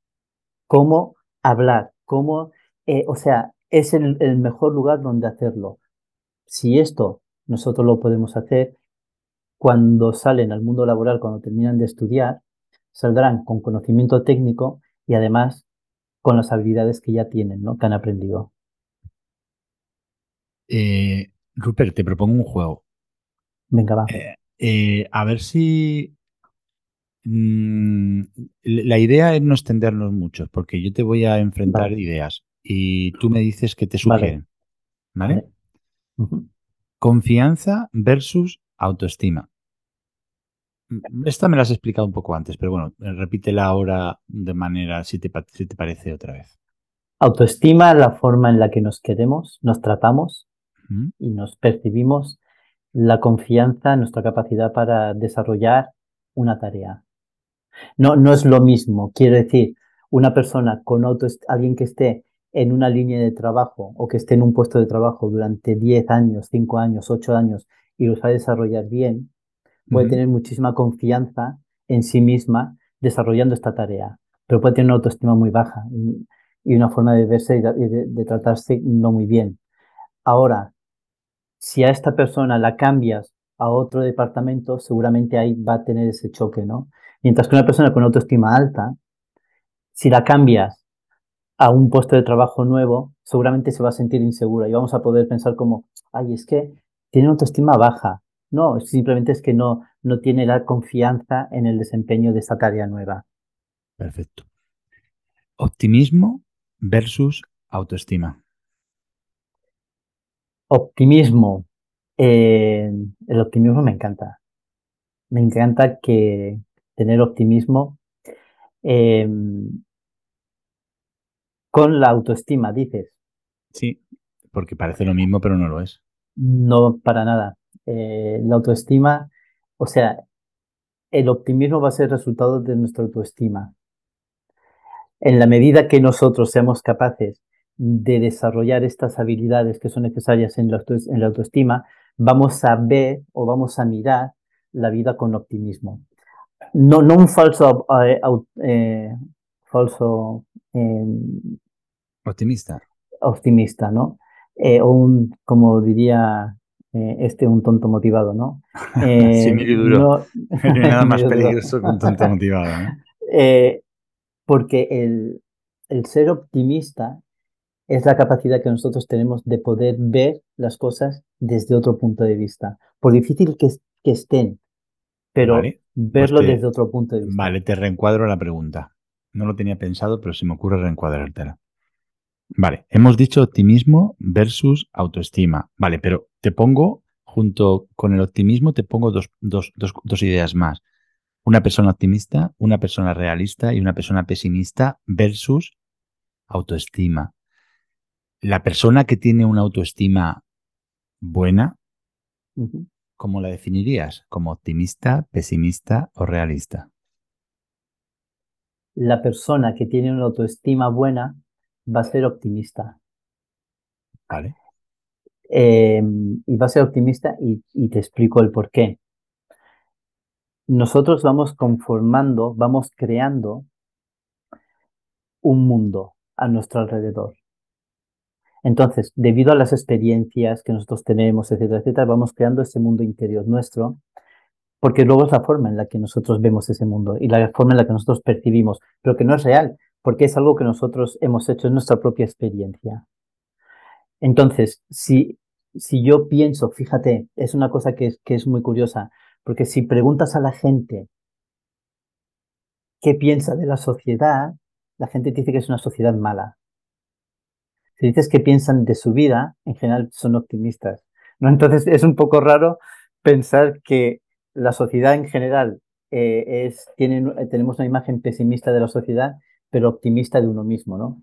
cómo hablar, cómo, eh, o sea, es el, el mejor lugar donde hacerlo. Si esto nosotros lo podemos hacer, cuando salen al mundo laboral, cuando terminan de estudiar, saldrán con conocimiento técnico y además con las habilidades que ya tienen, ¿no? Que han aprendido. Eh, Rupert, te propongo un juego. Venga, va. Eh, eh, a ver si. Mm, la idea es no extendernos mucho, porque yo te voy a enfrentar Vale. ideas y tú me dices qué te sugieren. ¿Vale? Confianza versus autoestima. Esta me la has explicado un poco antes, pero bueno, repítela ahora de manera, si te, si te parece otra vez. Autoestima, la forma en la que nos queremos, nos tratamos y nos percibimos. La confianza, nuestra capacidad para desarrollar una tarea. No, no es lo mismo. Quiero decir, una persona con autoest- alguien que esté en una línea de trabajo o que esté en un puesto de trabajo durante 10 años, 5 años, 8 años y lo sabe desarrollar bien, puede tener muchísima confianza en sí misma desarrollando esta tarea, pero puede tener una autoestima muy baja y, y una forma de verse y de, y de- de tratarse no muy bien. Ahora, si a esta persona la cambias a otro departamento, seguramente ahí va a tener ese choque, ¿no? Mientras que una persona con autoestima alta, si la cambias a un puesto de trabajo nuevo, seguramente se va a sentir insegura y vamos a poder pensar como, ay, es que tiene autoestima baja. No, simplemente es que no, no tiene la confianza en el desempeño de esta tarea nueva. Perfecto. Optimismo versus autoestima. Optimismo. Eh, el optimismo me encanta. Me encanta que tener optimismo eh, con la autoestima, dices. Sí, porque parece lo mismo, pero no lo es. No, para nada. Eh, la autoestima, o sea, el optimismo va a ser resultado de nuestra autoestima. En la medida que nosotros seamos capaces de desarrollar estas habilidades que son necesarias en la, auto- en la autoestima, vamos a ver o vamos a mirar la vida con optimismo. No, no un falso, eh, eh, falso eh, Optimista. optimista, ¿no? Eh, o un, como diría este, un tonto motivado, ¿no? Sí, duro. no- No hay nada más peligroso que un tonto motivado. porque el, el ser optimista es la capacidad que nosotros tenemos de poder ver las cosas desde otro punto de vista. Por difícil que, que estén, pero Vale, verlo te- desde otro punto de vista. Vale, te reencuadro la pregunta. No lo tenía pensado, pero se me ocurre reencuadrártela. Vale, hemos dicho optimismo versus autoestima. Vale, pero te pongo, junto con el optimismo, te pongo dos, dos, dos, dos ideas más. Una persona optimista, una persona realista y una persona pesimista versus autoestima. La persona que tiene una autoestima buena. ¿Cómo la definirías? ¿Como optimista, pesimista o realista? La persona que tiene una autoestima buena va a ser optimista. Vale. Eh, y va a ser optimista y, y te explico el por qué. Nosotros vamos conformando, vamos creando un mundo a nuestro alrededor. Entonces, debido a las experiencias que nosotros tenemos, etcétera, etcétera, vamos creando ese mundo interior nuestro, porque luego es la forma en la que nosotros vemos ese mundo y la forma en la que nosotros percibimos, pero que no es real, porque es algo que nosotros hemos hecho, en nuestra propia experiencia. Entonces, si, si yo pienso, fíjate, es una cosa que es, que es muy curiosa, porque si preguntas a la gente qué piensa de la sociedad, la gente dice que es una sociedad mala. Si dices que piensan de su vida, en general son optimistas. ¿no? Entonces es un poco raro pensar que la sociedad en general eh, tenemos una imagen pesimista de la sociedad, pero optimista de uno mismo, ¿no?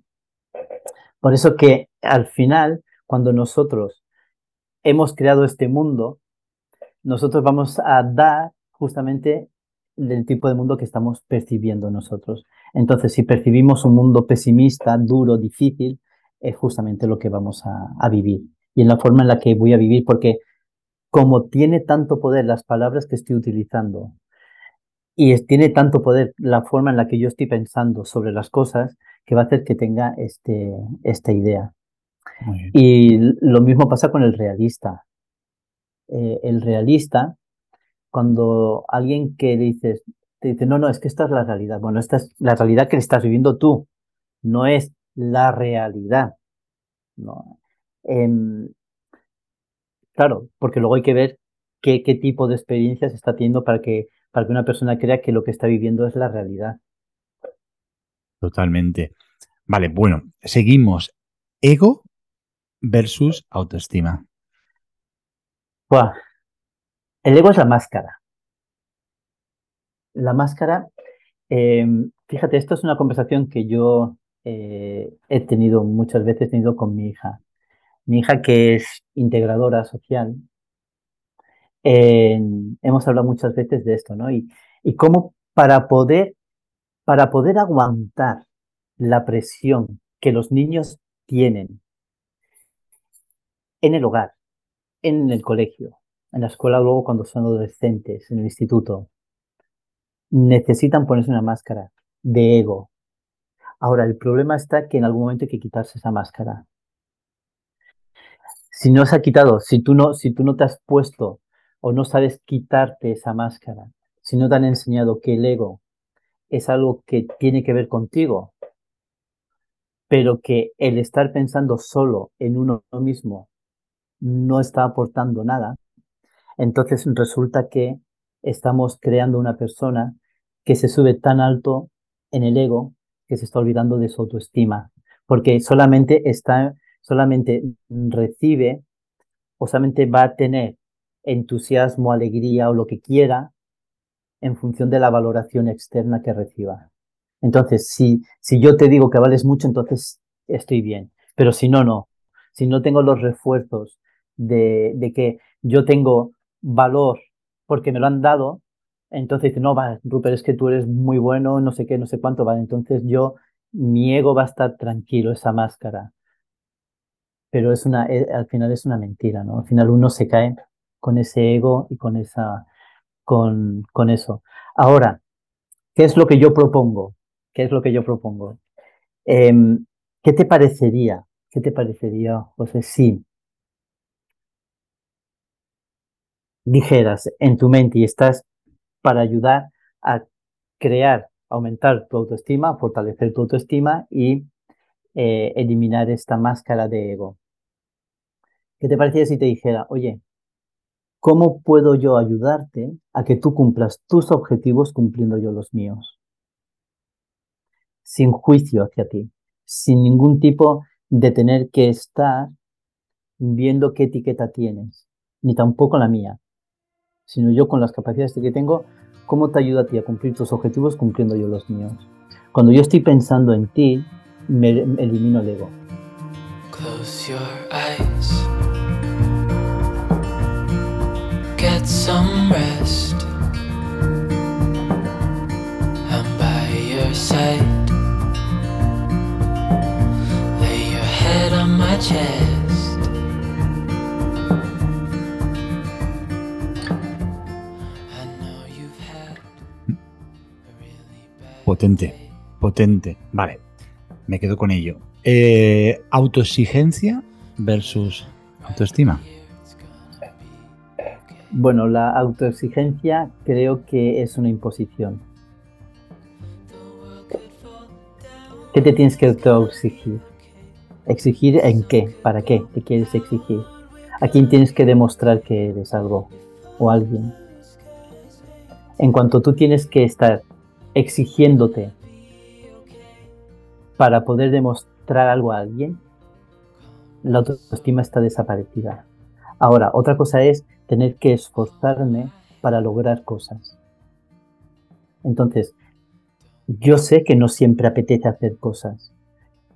Por eso que al final, cuando nosotros hemos creado este mundo, nosotros vamos a dar justamente del tipo de mundo que estamos percibiendo nosotros. Entonces, si percibimos un mundo pesimista, duro, difícil, es justamente lo que vamos a, vivir y en la forma en la que voy a vivir, porque como tiene tanto poder las palabras que estoy utilizando y tiene tanto poder la forma en la que yo estoy pensando sobre las cosas, que va a hacer que tenga este, esta idea. Y lo mismo pasa con el realista. Eh, el realista, cuando alguien que le dices, te dice, no, no, es que esta es la realidad. Bueno, esta es la realidad que estás viviendo tú, no es la realidad. ¿no? Em, claro, porque luego hay que ver qué, qué tipo de experiencias está teniendo para que, para que una persona crea que lo que está viviendo es la realidad. Totalmente. Vale, bueno, seguimos. Ego versus autoestima. El ego es la máscara. La máscara, em, fíjate, esto es una conversación que yo eh, he tenido muchas veces, tenido con mi hija. Mi hija que es integradora social. hemos hablado muchas veces de esto, ¿no? Y, y cómo para poder, para poder aguantar la presión que los niños tienen en el hogar, en el colegio, en la escuela luego cuando son adolescentes, en el instituto, necesitan ponerse una máscara de ego, Ahora, el problema está que en algún momento hay que quitarse esa máscara. Si no se ha quitado, si tú no, si tú no te has puesto o no sabes quitarte esa máscara, si no te han enseñado que el ego es algo que tiene que ver contigo, pero que el estar pensando solo en uno mismo no está aportando nada, entonces resulta que estamos creando una persona que se sube tan alto en el ego que se está olvidando de su autoestima, porque solamente está, solamente recibe o solamente va a tener entusiasmo, alegría o lo que quiera en función de la valoración externa que reciba. Entonces, si, si yo te digo que vales mucho, entonces estoy bien. Pero si no, no. Si no tengo los refuerzos de, de que yo tengo valor porque me lo han dado, entonces dice, no, va, Rupert, es que tú eres muy bueno, no sé qué, no sé cuánto, vale. Entonces yo, mi ego va a estar tranquilo, esa máscara. Pero es una, eh, al final es una mentira, ¿no? Al final uno se cae con ese ego y con esa, con, con eso. Ahora, ¿qué es lo que yo propongo? ¿Qué es lo que yo propongo? Em, ¿Qué te parecería? ¿Qué te parecería, José, si dijeras en tu mente y estás para ayudar a crear, aumentar tu autoestima, fortalecer tu autoestima y eh, eliminar esta máscara de ego. ¿Qué te parecía si te dijera, oye, ¿cómo puedo yo ayudarte a que tú cumplas tus objetivos cumpliendo yo los míos? Sin juicio hacia ti, sin ningún tipo de tener que estar viendo qué etiqueta tienes, ni tampoco la mía, sino yo con las capacidades que tengo, ¿cómo te ayuda a ti a cumplir tus objetivos cumpliendo yo los míos? Cuando yo estoy pensando en ti, me, elimino el ego. Close your eyes. Get some rest. I'm by your side. Lay your head on my chest. Potente, potente. Vale, me quedo con ello. Eh, autoexigencia versus autoestima. Bueno, la autoexigencia creo que es una imposición. ¿Qué te tienes que autoexigir? ¿Exigir en qué? ¿Para qué te quieres exigir? ¿A quién tienes que demostrar que eres algo o alguien? En cuanto tú tienes que estar exigiéndote para poder demostrar algo a alguien, la autoestima está desaparecida. Ahora, otra cosa es tener que esforzarme para lograr cosas. Entonces, yo sé que no siempre apetece hacer cosas.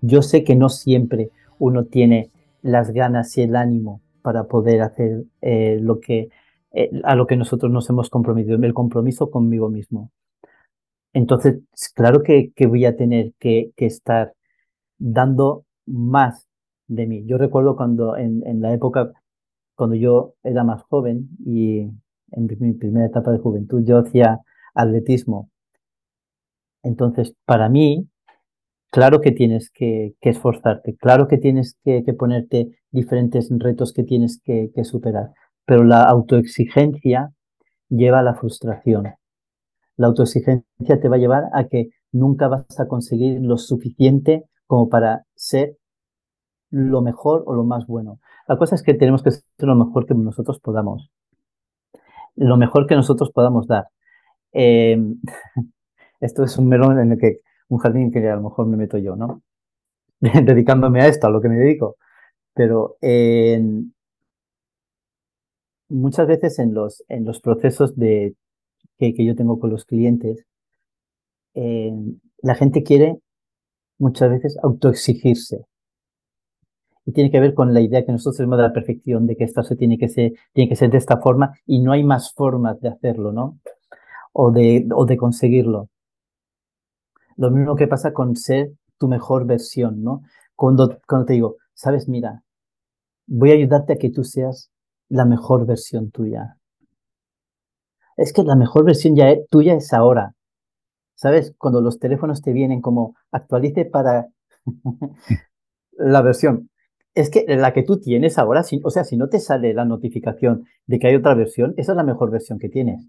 Yo sé que no siempre uno tiene las ganas y el ánimo para poder hacer eh, lo que eh, a lo que nosotros nos hemos comprometido, el compromiso conmigo mismo. Entonces, claro que, voy a tener que, estar dando más de mí. Yo recuerdo cuando en, la época, cuando yo era más joven y en mi primera etapa de juventud, yo hacía atletismo. Entonces, para mí, claro que tienes que, esforzarte, claro que tienes que, ponerte diferentes retos que tienes que, superar, pero la autoexigencia lleva a la frustración. La autoexigencia te va a llevar a que nunca vas a conseguir lo suficiente como para ser lo mejor o lo más bueno. La cosa es que tenemos que ser lo mejor que nosotros podamos. Lo mejor que nosotros podamos dar. Eh, esto es un melón en el que un jardín que a lo mejor me meto yo, ¿no? Dedicándome a esto, a lo que me dedico. Pero muchas veces en los, en los procesos de, que, yo tengo con los clientes, la gente quiere muchas veces autoexigirse. Y tiene que ver con la idea que nosotros tenemos de la perfección, de que esto se tiene que ser, tiene que ser de esta forma y no hay más formas de hacerlo, ¿no? O de, o de conseguirlo. Lo mismo que pasa con ser tu mejor versión, ¿no? Cuando, cuando te digo, sabes, mira, voy a ayudarte a que tú seas la mejor versión tuya. Es que la mejor versión ya e, tuya es ahora. ¿Sabes? Cuando los teléfonos te vienen como actualice para la versión. Es que la que tú tienes ahora, o sea, si no te sale la notificación de que hay otra versión, esa es la mejor versión que tienes.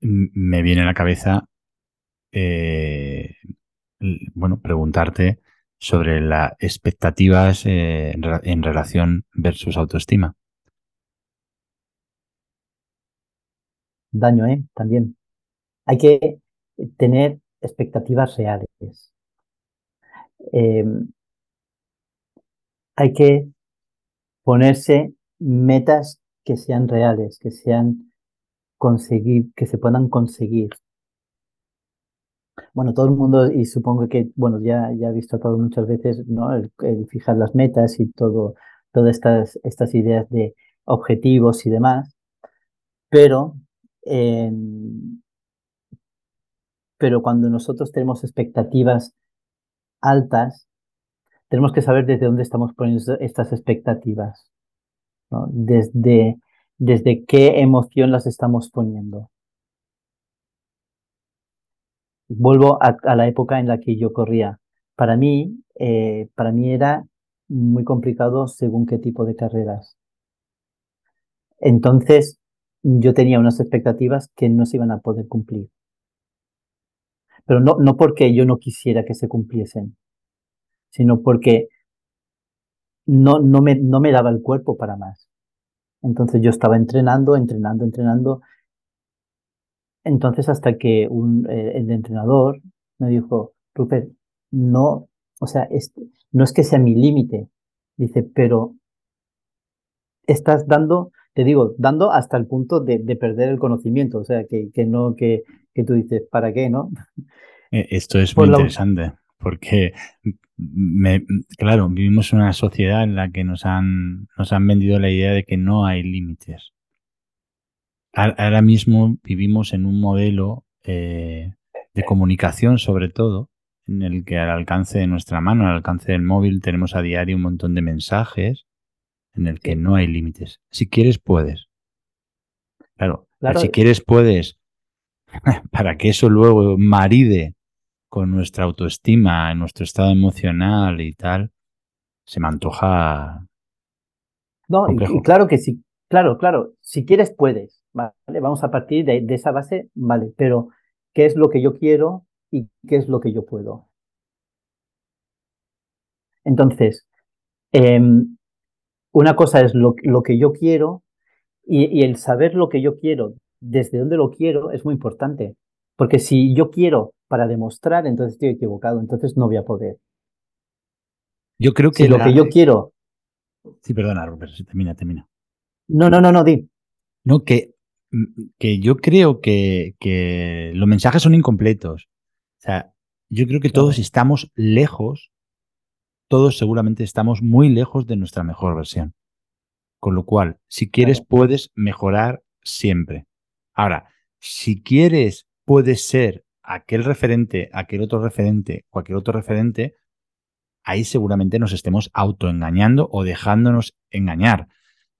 Me viene a la cabeza eh, bueno, preguntarte sobre las expectativas eh, en relación versus autoestima. Daño, ¿eh? También. Hay que tener expectativas reales. Em, hay que ponerse metas que sean reales, que sean conseguir, que se puedan conseguir bueno, todo el mundo, y supongo que, bueno, ya, ya he visto todo muchas veces, ¿no? El, fijar las metas y todo, todas estas, estas ideas de objetivos y demás, pero, pero cuando nosotros tenemos expectativas altas, tenemos que saber desde dónde estamos poniendo estas expectativas. Desde, desde qué emoción las estamos poniendo vuelvo a, la época en la que yo corría. Para mí, eh, para mí era muy complicado según qué tipo de carreras. Entonces, yo tenía unas expectativas que no se iban a poder cumplir. Pero no, no porque yo no quisiera que se cumpliesen, sino porque no, no, me, no me daba el cuerpo para más. Entonces yo estaba entrenando, entrenando, entrenando entonces, hasta que un, eh, el entrenador me dijo, Rupert, no, o sea, no es que sea mi límite, dice, pero estás dando, te digo, dando hasta el punto de, perder el conocimiento, o sea, que, que no, que, que, tú dices, ¿para qué, no? Eh, esto es muy interesante, porque, me, claro, vivimos en una sociedad en la que nos han, nos han vendido la idea de que no hay límites ahora mismo vivimos en un modelo eh, de comunicación, sobre todo, en el que al alcance de nuestra mano, al alcance del móvil, tenemos a diario un montón de mensajes en el que no hay límites. Si quieres, puedes. Claro, si quieres, puedes. para que eso luego maride con nuestra autoestima, nuestro estado emocional y tal, se me antoja. No, y, claro que sí, claro, claro, si quieres puedes, ¿vale? Vamos a partir de, esa base, vale, pero ¿qué es lo que yo quiero y qué es lo que yo puedo? Entonces, em, una cosa es lo, que yo quiero y, el saber lo que yo quiero, desde dónde lo quiero, es muy importante. Porque si yo quiero para demostrar, entonces estoy equivocado, entonces no voy a poder. Yo creo que... Si lo que yo quiero... Sí, perdona, Robert, termina, termina. No, no, no, no, di. No, que, mm, que yo creo que, que los mensajes son incompletos. O sea, yo creo que todos estamos lejos, todos seguramente estamos muy lejos de nuestra mejor versión. Con lo cual, si quieres, puedes mejorar siempre. Ahora, si quieres, puedes ser aquel referente, aquel otro referente, cualquier otro referente, ahí seguramente nos estemos autoengañando o dejándonos engañar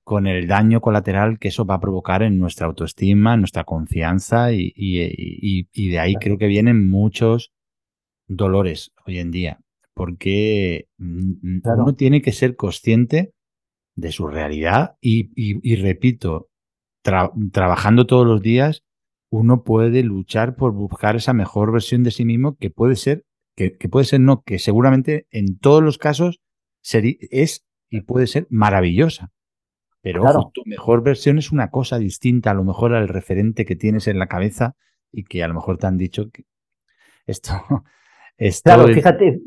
con el daño colateral que eso va a provocar en nuestra autoestima, en nuestra confianza y, de ahí creo que vienen muchos dolores hoy en día, porque uno tiene que ser consciente de su realidad y, repito, trabajando todos los días, uno puede luchar por buscar esa mejor versión de sí mismo que puede ser, que, puede ser no, que seguramente en todos los casos es y puede ser maravillosa. Pero ojo, tu mejor versión es una cosa distinta a lo mejor al referente que tienes en la cabeza y que a lo mejor te han dicho que esto... esto claro, fíjate,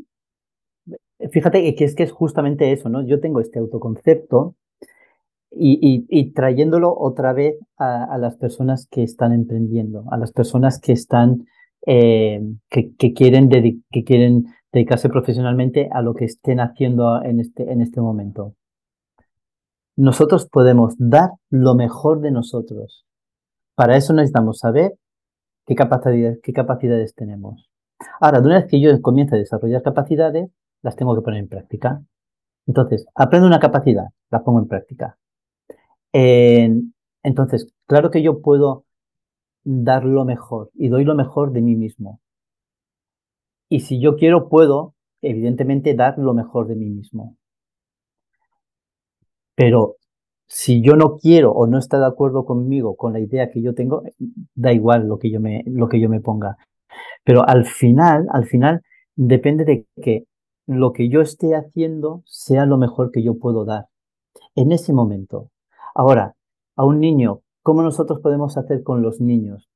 fíjate que es que es justamente eso, ¿no? Yo tengo este autoconcepto y, trayéndolo otra vez a, las personas que están emprendiendo, a las personas que están, eh, que, quieren que quieren dedicarse profesionalmente a lo que estén haciendo en este, en este momento. Nosotros podemos dar lo mejor de nosotros. Para eso necesitamos saber qué capacidades, qué capacidades tenemos. Ahora, de una vez que yo comience a desarrollar capacidades, las tengo que poner en práctica. Entonces, aprendo una capacidad, la pongo en práctica entonces, claro que yo puedo dar lo mejor y doy lo mejor de mí mismo. Y si yo quiero, puedo, evidentemente, dar lo mejor de mí mismo. Pero si yo no quiero o no está de acuerdo conmigo, con la idea que yo tengo, da igual lo que yo me, lo que yo me ponga. Pero al final, al final, depende de que lo que yo esté haciendo sea lo mejor que yo puedo dar en ese momento. Ahora, a un niño, ¿cómo nosotros podemos hacer con los niños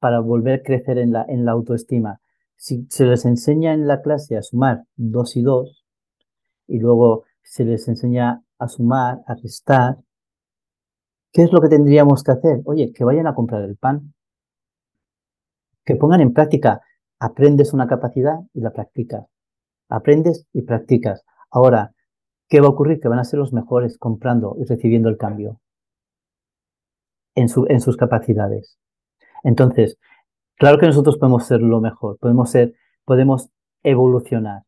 para volver a crecer en la, en la autoestima? Si se les enseña en la clase a sumar dos y dos, y luego se les enseña a sumar, a restar, ¿qué es lo que tendríamos que hacer? Oye, que vayan a comprar el pan, que pongan en práctica, aprendes una capacidad y la practicas, aprendes y practicas. Ahora, ¿qué va a ocurrir? Que van a ser los mejores comprando y recibiendo el cambio en, su, en sus capacidades. Entonces, claro que nosotros podemos ser lo mejor, podemos ser, podemos evolucionar.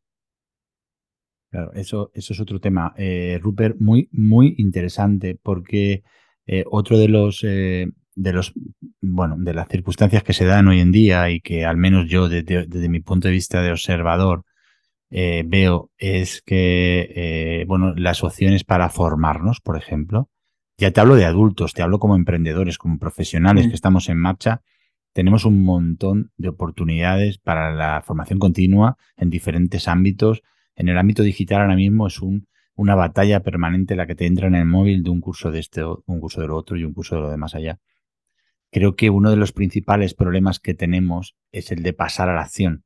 Claro, eso, eso es otro tema, eh, Rupert, muy, muy interesante, porque eh, otro de los, eh, de los, bueno, de las circunstancias que se dan hoy en día y que al menos yo desde mi punto de vista de observador eh, veo es que, eh, bueno, las opciones para formarnos, por ejemplo, ya te hablo de adultos, te hablo como emprendedores, como profesionales que estamos en marcha, tenemos un montón de oportunidades para la formación continua en diferentes ámbitos. En el ámbito digital ahora mismo es un, una batalla permanente la que te entra en el móvil de un curso de este, un curso de lo otro y un curso de lo demás allá. Creo que uno de los principales problemas que tenemos es el de pasar a la acción.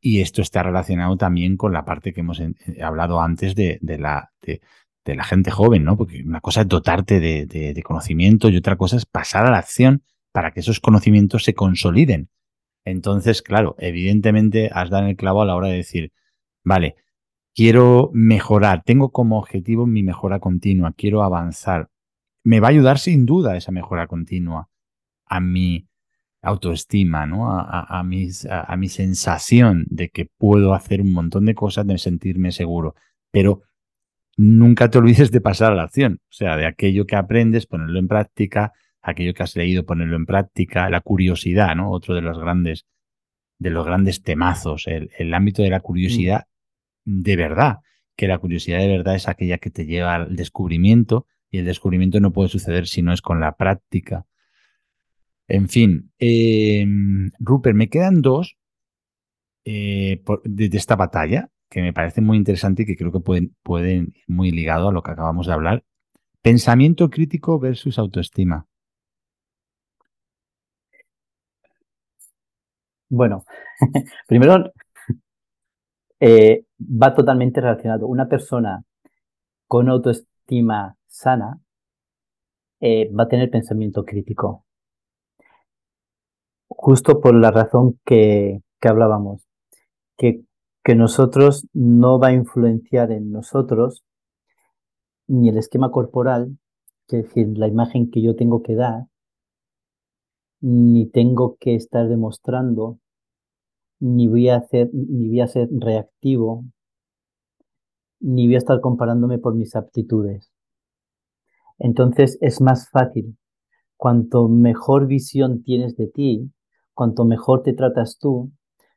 Y esto está relacionado también con la parte que hemos hablado antes de, la, gente joven, ¿no? Porque una cosa es dotarte de, conocimiento y otra cosa es pasar a la acción para que esos conocimientos se consoliden. Entonces, claro, evidentemente has dado el clavo a la hora de decir, vale, quiero mejorar, tengo como objetivo mi mejora continua, quiero avanzar. Me va a ayudar sin duda esa mejora continua a mi autoestima, ¿no? A, mis, a, mi sensación de que puedo hacer un montón de cosas, de sentirme seguro. Pero nunca te olvides de pasar a la acción, o sea, de aquello que aprendes, ponerlo en práctica, aquello que has leído, ponerlo en práctica, la curiosidad, ¿no? Otro de los grandes de los grandes temazos, el, el ámbito de la curiosidad de verdad, que la curiosidad de verdad es aquella que te lleva al descubrimiento y el descubrimiento no puede suceder si no es con la práctica. En fin, eh, Rupert, me quedan dos eh, de, esta batalla que me parece muy interesante y que creo que pueden, pueden ir muy ligado a lo que acabamos de hablar. Pensamiento crítico versus autoestima. Bueno, primero eh, va totalmente relacionado. Una persona con autoestima sana eh, va a tener pensamiento crítico. Justo por la razón que, que hablábamos, que, que nosotros no va a influenciar en nosotros ni el esquema corporal, es decir, la imagen que yo tengo que dar, ni tengo que estar demostrando, ni voy a hacer, ni voy a ser reactivo, ni voy a estar comparándome por mis aptitudes. Entonces es más fácil. Cuanto mejor visión tienes de ti, cuanto mejor te tratas tú,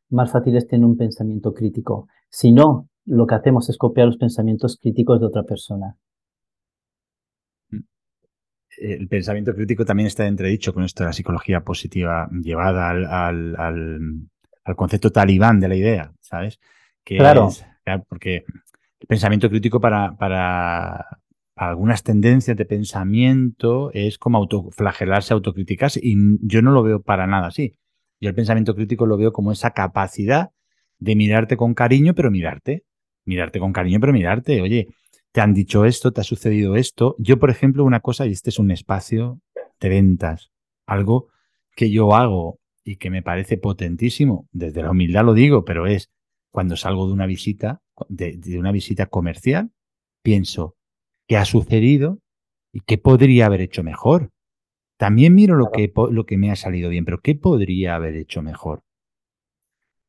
más fácil es tener un pensamiento crítico. Si no, lo que hacemos es copiar los pensamientos críticos de otra persona el pensamiento crítico también está entredicho con esto de la psicología positiva llevada al, al, concepto talibán de la idea, ¿sabes? Que claro. porque el pensamiento crítico para, para, algunas tendencias de pensamiento es como autoflagelarse, autocriticarse, y yo no lo veo para nada así. Yo el pensamiento crítico lo veo como esa capacidad de mirarte con cariño, pero mirarte. Mirarte con cariño, pero mirarte. Oye, te han dicho esto, te ha sucedido esto. Yo, por ejemplo, una cosa, y este es un espacio de ventas, algo que yo hago y que me parece potentísimo, desde la humildad lo digo, pero es cuando salgo de una visita, de, una visita comercial, pienso, ¿qué ha sucedido y qué podría haber hecho mejor? También miro lo que, lo que me ha salido bien, pero ¿qué podría haber hecho mejor?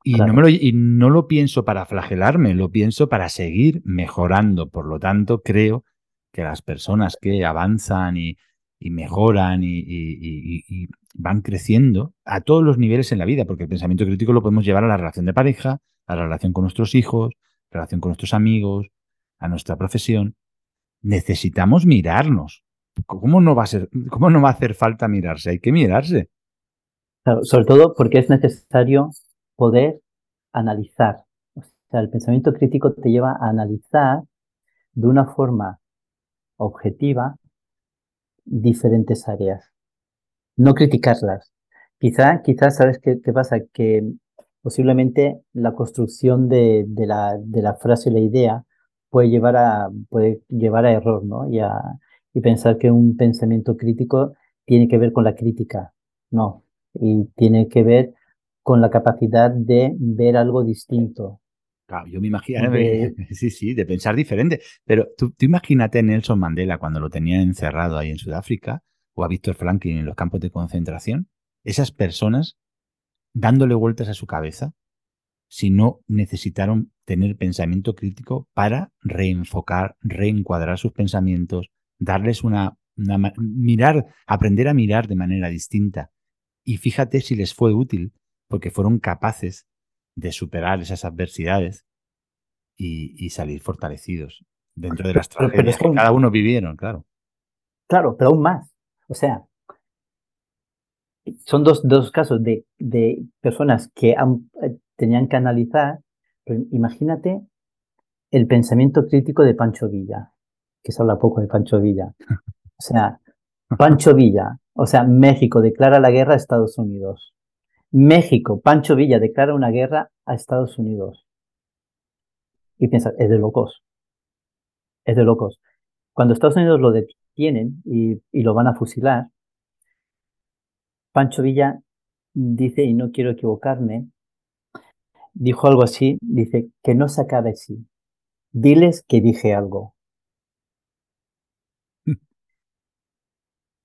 Y, no me lo, y no lo pienso para flagelarme, lo pienso para seguir mejorando. Por lo tanto, creo que las personas que avanzan y, mejoran y, van creciendo a todos los niveles en la vida, porque el pensamiento crítico lo podemos llevar a la relación de pareja, a la relación con nuestros hijos, a la relación con nuestros amigos, a nuestra profesión. Necesitamos mirarnos. ¿Cómo no va a ser, cómo no va hacer falta mirarse? Hay que mirarse. sobre todo porque es necesario poder analizar. O sea, el pensamiento crítico te lleva a analizar de una forma objetiva diferentes áreas. No criticarlas. Quizá, quizás, ¿sabes qué, pasa? Que posiblemente la construcción de, la, de, la, frase o la idea puede llevar a, puede llevar a error, ¿no? Y, a, y pensar que un pensamiento crítico tiene que ver con la crítica. No. Y tiene que ver con la capacidad de ver algo distinto. Claro, yo me imagino, sí, sí, de pensar diferente. Pero tú, imagínate a Nelson Mandela cuando lo tenían encerrado ahí en Sudáfrica, o a Víctor Franklin en los campos de concentración, esas personas dándole vueltas a su cabeza, si no necesitaron tener pensamiento crítico para reenfocar, reencuadrar sus pensamientos, darles una, una mirar, aprender a mirar de manera distinta. Y fíjate si les fue útil porque fueron capaces de superar esas adversidades y, salir fortalecidos dentro de las tragedias que cada uno vivieron, claro. Claro, pero aún más. O sea, son dos, dos casos de, de personas que eh, tenían que analizar, pero imagínate el pensamiento crítico de Pancho Villa, que se habla poco de Pancho Villa. O sea, Pancho Villa, o sea, México declara la guerra a Estados Unidos. México, Pancho Villa declara una guerra a Estados Unidos. Y piensa, es de locos. Es de locos. Cuando Estados Unidos lo detienen y, lo van a fusilar, Pancho Villa dice, y no quiero equivocarme, dijo algo así, dice, que no se acabe así. Diles que dije algo.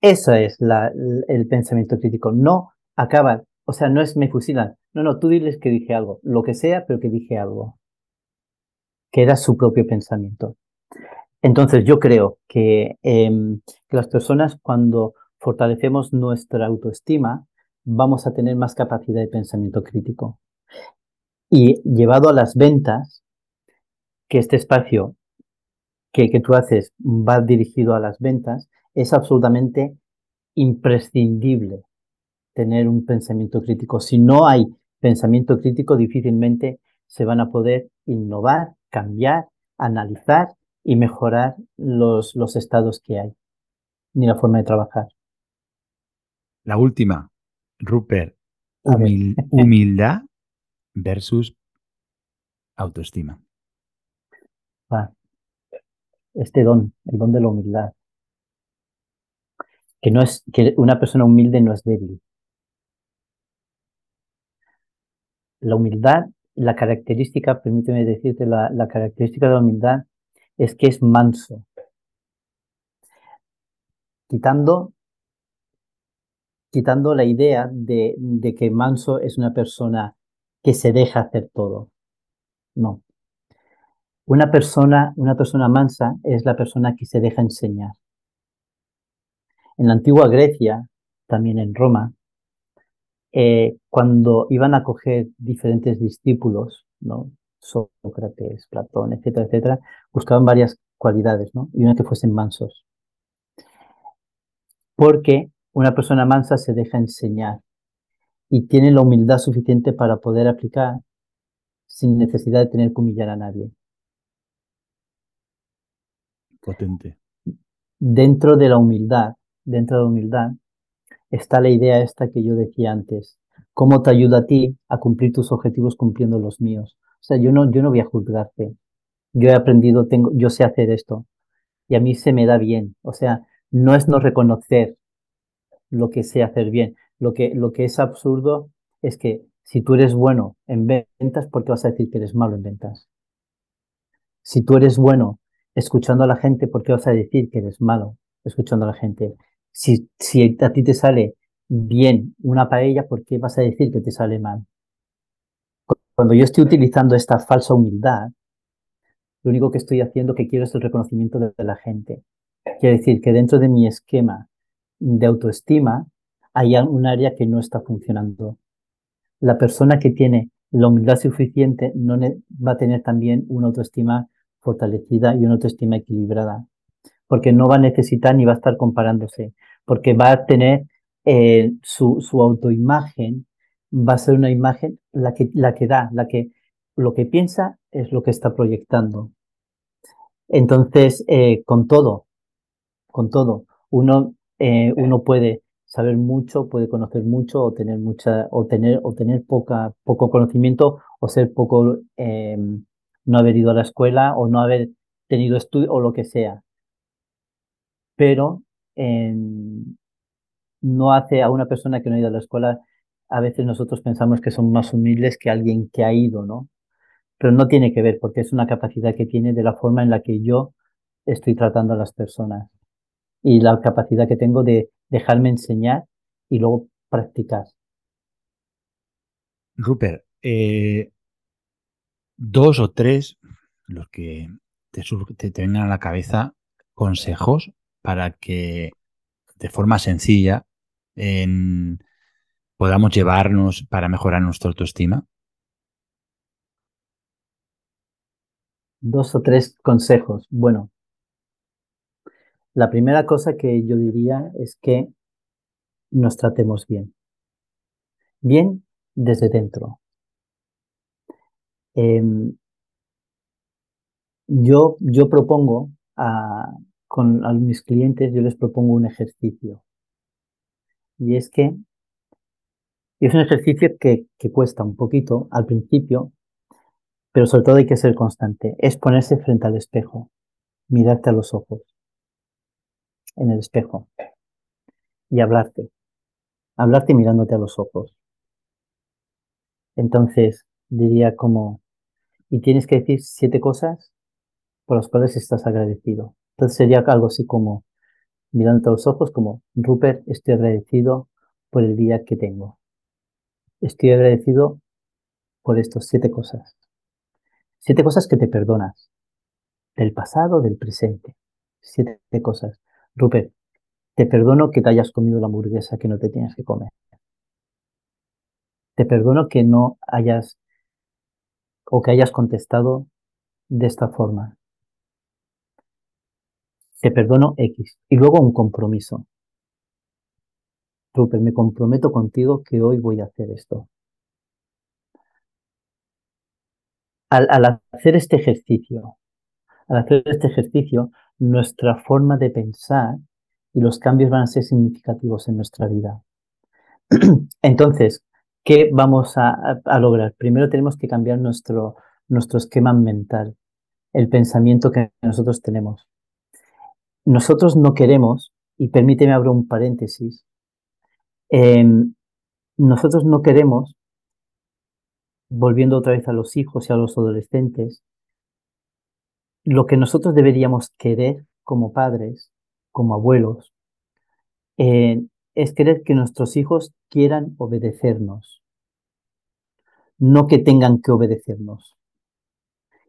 Eso es el pensamiento crítico. No acaba o sea, no es me fusilan. No, no, tú diles que dije algo, lo que sea, pero que dije algo. Que era su propio pensamiento. Entonces yo creo que, em, que las personas cuando fortalecemos nuestra autoestima, vamos a tener más capacidad de pensamiento crítico. Y llevado a las ventas, que este espacio que, que tú haces va dirigido a las ventas, es absolutamente imprescindible tener un pensamiento crítico. Si no hay pensamiento crítico, difícilmente se van a poder innovar, cambiar, analizar y mejorar los, los estados que hay, ni la forma de trabajar. La última, Rupert, humil- humildad versus autoestima. Va. Este don, el don de la humildad. Que no es, que una persona humilde no es débil. La humildad, la característica, permíteme decirte, la, la característica de la humildad es que es manso. Quitando, quitando la idea de, de que manso es una persona que se deja hacer todo. No. Una persona, una persona mansa es la persona que se deja enseñar. En la antigua Grecia, también en Roma, eh, cuando iban a coger diferentes discípulos, ¿no? Sócrates, Platón, etcétera, etcétera, buscaban varias cualidades, ¿no? Y una que fuesen mansos. Porque una persona mansa se deja enseñar y tiene la humildad suficiente para poder aplicar sin necesidad de tener que humillar a nadie. Potente. dentro de la humildad, dentro de humildad, está la idea esta que yo decía antes. ¿Cómo te ayuda a ti a cumplir tus objetivos cumpliendo los míos? O sea, yo no, yo no voy a juzgarte. Yo he aprendido, tengo, yo sé hacer esto. Y a mí se me da bien. O sea, no es no reconocer lo que sé hacer bien. Lo que, lo que es absurdo es que si tú eres bueno en ventas, ¿por qué vas a decir que eres malo en ventas? Si tú eres bueno escuchando a la gente, ¿por qué vas a decir que eres malo escuchando a la gente? Si, si a ti te sale bien una paella, ¿por qué vas a decir que te sale mal? Cuando yo estoy utilizando esta falsa humildad, lo único que estoy haciendo que quiero es el reconocimiento de, la gente. Quiere decir que dentro de mi esquema de autoestima hay un área que no está funcionando. La persona que tiene la humildad suficiente no va a tener también una autoestima fortalecida y una autoestima equilibrada, porque no va a necesitar ni va a estar comparándose, porque va a tener eh, su, autoimagen, va a ser una imagen la que, da, la que lo que piensa es lo que está proyectando. Entonces, eh, con todo, con todo, uno, eh, uno puede saber mucho, puede conocer mucho o tener mucha, o tener, o tener poca, poco conocimiento o ser poco, no haber ido a la escuela o no haber tenido estudio o lo que sea. Pero eh, no hace a una persona que no ha ido a la escuela, a veces nosotros pensamos que son más humildes que alguien que ha ido, ¿no? Pero no tiene que ver, porque es una capacidad que tiene de la forma en la que yo estoy tratando a las personas y la capacidad que tengo de dejarme enseñar y luego practicar. Rupert, eh, dos o tres, los que te, te- te vengan a la cabeza, consejos para que de forma sencilla en- podamos llevarnos para mejorar nuestra autoestima. Dos o tres consejos. Bueno, la primera cosa que yo diría es que nos tratemos bien. Bien desde dentro. Em, yo, yo propongo a, con mis clientes, yo les propongo un ejercicio. Y es que es un ejercicio que, que cuesta un poquito al principio, pero sobre todo hay que ser constante. Es ponerse frente al espejo, mirarte a los ojos, en el espejo, y hablarte. Hablarte mirándote a los ojos. Entonces, diría como, y tienes que decir siete cosas por las cuales estás agradecido. Entonces sería algo así como, mirándote a los ojos, como, Rupert, estoy agradecido por el día que tengo. Estoy agradecido por estos siete cosas. Siete cosas que te perdonas. Del pasado, del presente. Siete cosas. Rupert, te perdono que te hayas comido la hamburguesa que no te tienes que comer. Te perdono que no hayas o que hayas contestado de esta forma. Te perdono X. Y luego un compromiso. Rupert, me comprometo contigo que hoy voy a hacer esto. Al, hacer este ejercicio, al hacer este ejercicio, nuestra forma de pensar y los cambios van a ser significativos en nuestra vida. Entonces, ¿qué vamos a, a, lograr? Primero tenemos que cambiar nuestro, nuestro esquema mental, el pensamiento que nosotros tenemos. Nosotros no queremos, y permíteme abrir un paréntesis, eh, nosotros no queremos, volviendo otra vez a los hijos y a los adolescentes, lo que nosotros deberíamos querer como padres, como abuelos, eh, es querer que nuestros hijos quieran obedecernos, no que tengan que obedecernos.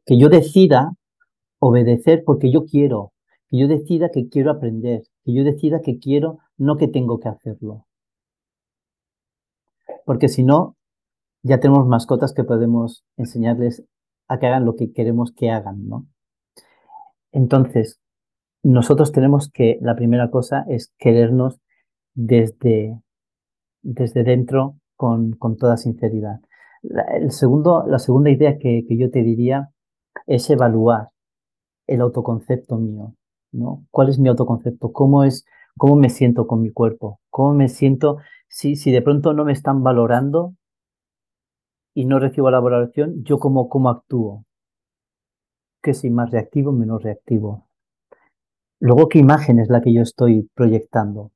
Que yo decida obedecer porque yo quiero, que yo decida que quiero aprender, que yo decida que quiero, no que tengo que hacerlo. Porque si no, ya tenemos mascotas que podemos enseñarles a que hagan lo que queremos que hagan, ¿no? Entonces, nosotros tenemos que, la primera cosa es querernos desde, desde dentro con, con toda sinceridad. La, el segundo, la segunda idea que, que yo te diría es evaluar el autoconcepto mío, ¿no? ¿Cuál es mi autoconcepto? ¿Cómo es, cómo me siento con mi cuerpo? ¿Cómo me siento si, si de pronto no me están valorando y no recibo la valoración, yo cómo, cómo actúo? ¿Que soy más reactivo menos reactivo? Luego, ¿qué imagen es la que yo estoy proyectando?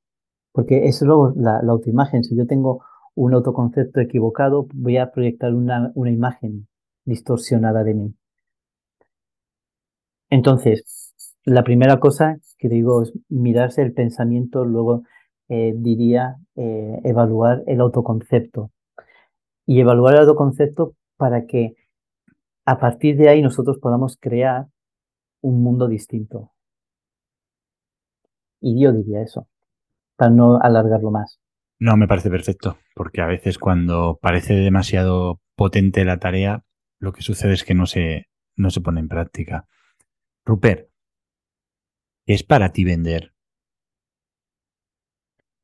Porque es luego la, la autoimagen. Si yo tengo un autoconcepto equivocado, voy a proyectar una, una imagen distorsionada de mí. Entonces, la primera cosa que digo es mirarse el pensamiento, luego eh, diría eh, evaluar el autoconcepto. Y evaluar el autoconcepto para que a partir de ahí nosotros podamos crear un mundo distinto. Y yo diría eso, para no alargarlo más. No, me parece perfecto, porque a veces cuando parece demasiado potente la tarea, lo que sucede es que no se, no se pone en práctica. Rupert, ¿qué es para ti vender?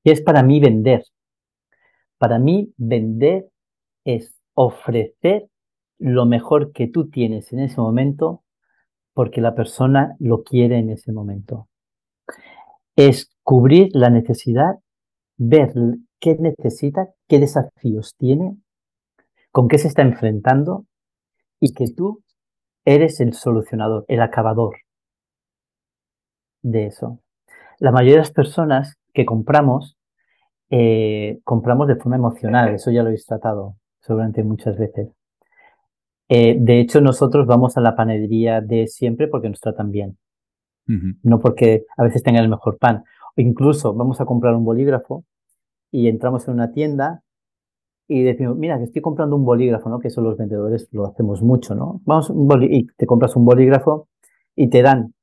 ¿Qué es para mí vender? Para mí vender es ofrecer lo mejor que tú tienes en ese momento porque la persona lo quiere en ese momento. Es cubrir la necesidad, ver qué necesita, qué desafíos tiene, con qué se está enfrentando y que tú eres el solucionador, el acabador de eso. La mayoría de las personas que compramos, eh, compramos de forma emocional, eso ya lo habéis tratado seguramente muchas veces. Eh, de hecho, nosotros vamos a la panadería de siempre porque nos tratan bien, uh -huh. no porque a veces tengan el mejor pan. O incluso vamos a comprar un bolígrafo y entramos en una tienda y decimos, mira, que estoy comprando un bolígrafo, ¿no? Que eso los vendedores lo hacemos mucho, ¿no? Vamos, y te compras un bolígrafo y te dan.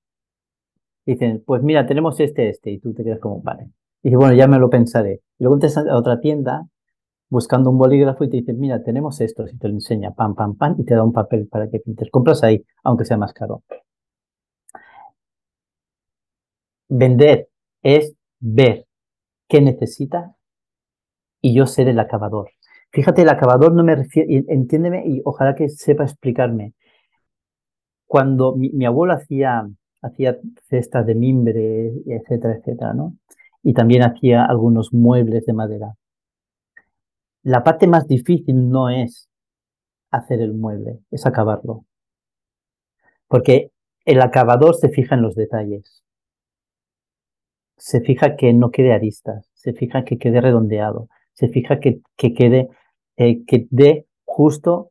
Dicen, pues mira, tenemos este, este, y tú te quedas como, vale. Y bueno, ya me lo pensaré. Y luego entras a otra tienda buscando un bolígrafo y te dicen, mira, tenemos esto, y te lo enseña, pam, pam, pam, y te da un papel para que pintes. Compras ahí, aunque sea más caro. Vender es ver qué necesita y yo ser el acabador. Fíjate, el acabador no me refiere, entiéndeme y ojalá que sepa explicarme. Cuando mi, mi abuelo hacía, hacía cestas de mimbre, etcétera, etcétera, ¿no? Y también hacía algunos muebles de madera. La parte más difícil no es hacer el mueble, es acabarlo. Porque el acabador se fija en los detalles. Se fija que no quede aristas, se fija que quede redondeado, se fija que, que quede, eh, que dé justo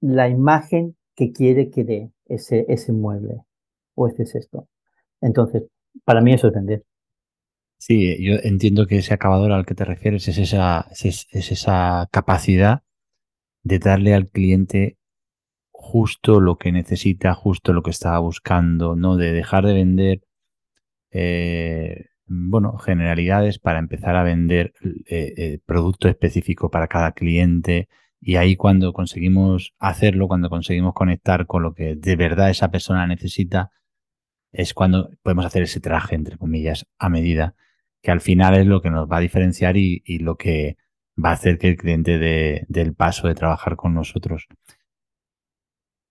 la imagen que quiere que dé ese, ese mueble o este cesto. Entonces, para mí eso es vender. Sí, yo entiendo que ese acabador al que te refieres es esa, es, es esa capacidad de darle al cliente justo lo que necesita, justo lo que estaba buscando, ¿no? De dejar de vender, eh, bueno, generalidades para empezar a vender eh, eh, producto específico para cada cliente Y ahí cuando conseguimos hacerlo, cuando conseguimos conectar con lo que de verdad esa persona necesita, es cuando podemos hacer ese traje, entre comillas, a medida, que al final es lo que nos va a diferenciar y, lo que va a hacer que el cliente dé del paso de trabajar con nosotros.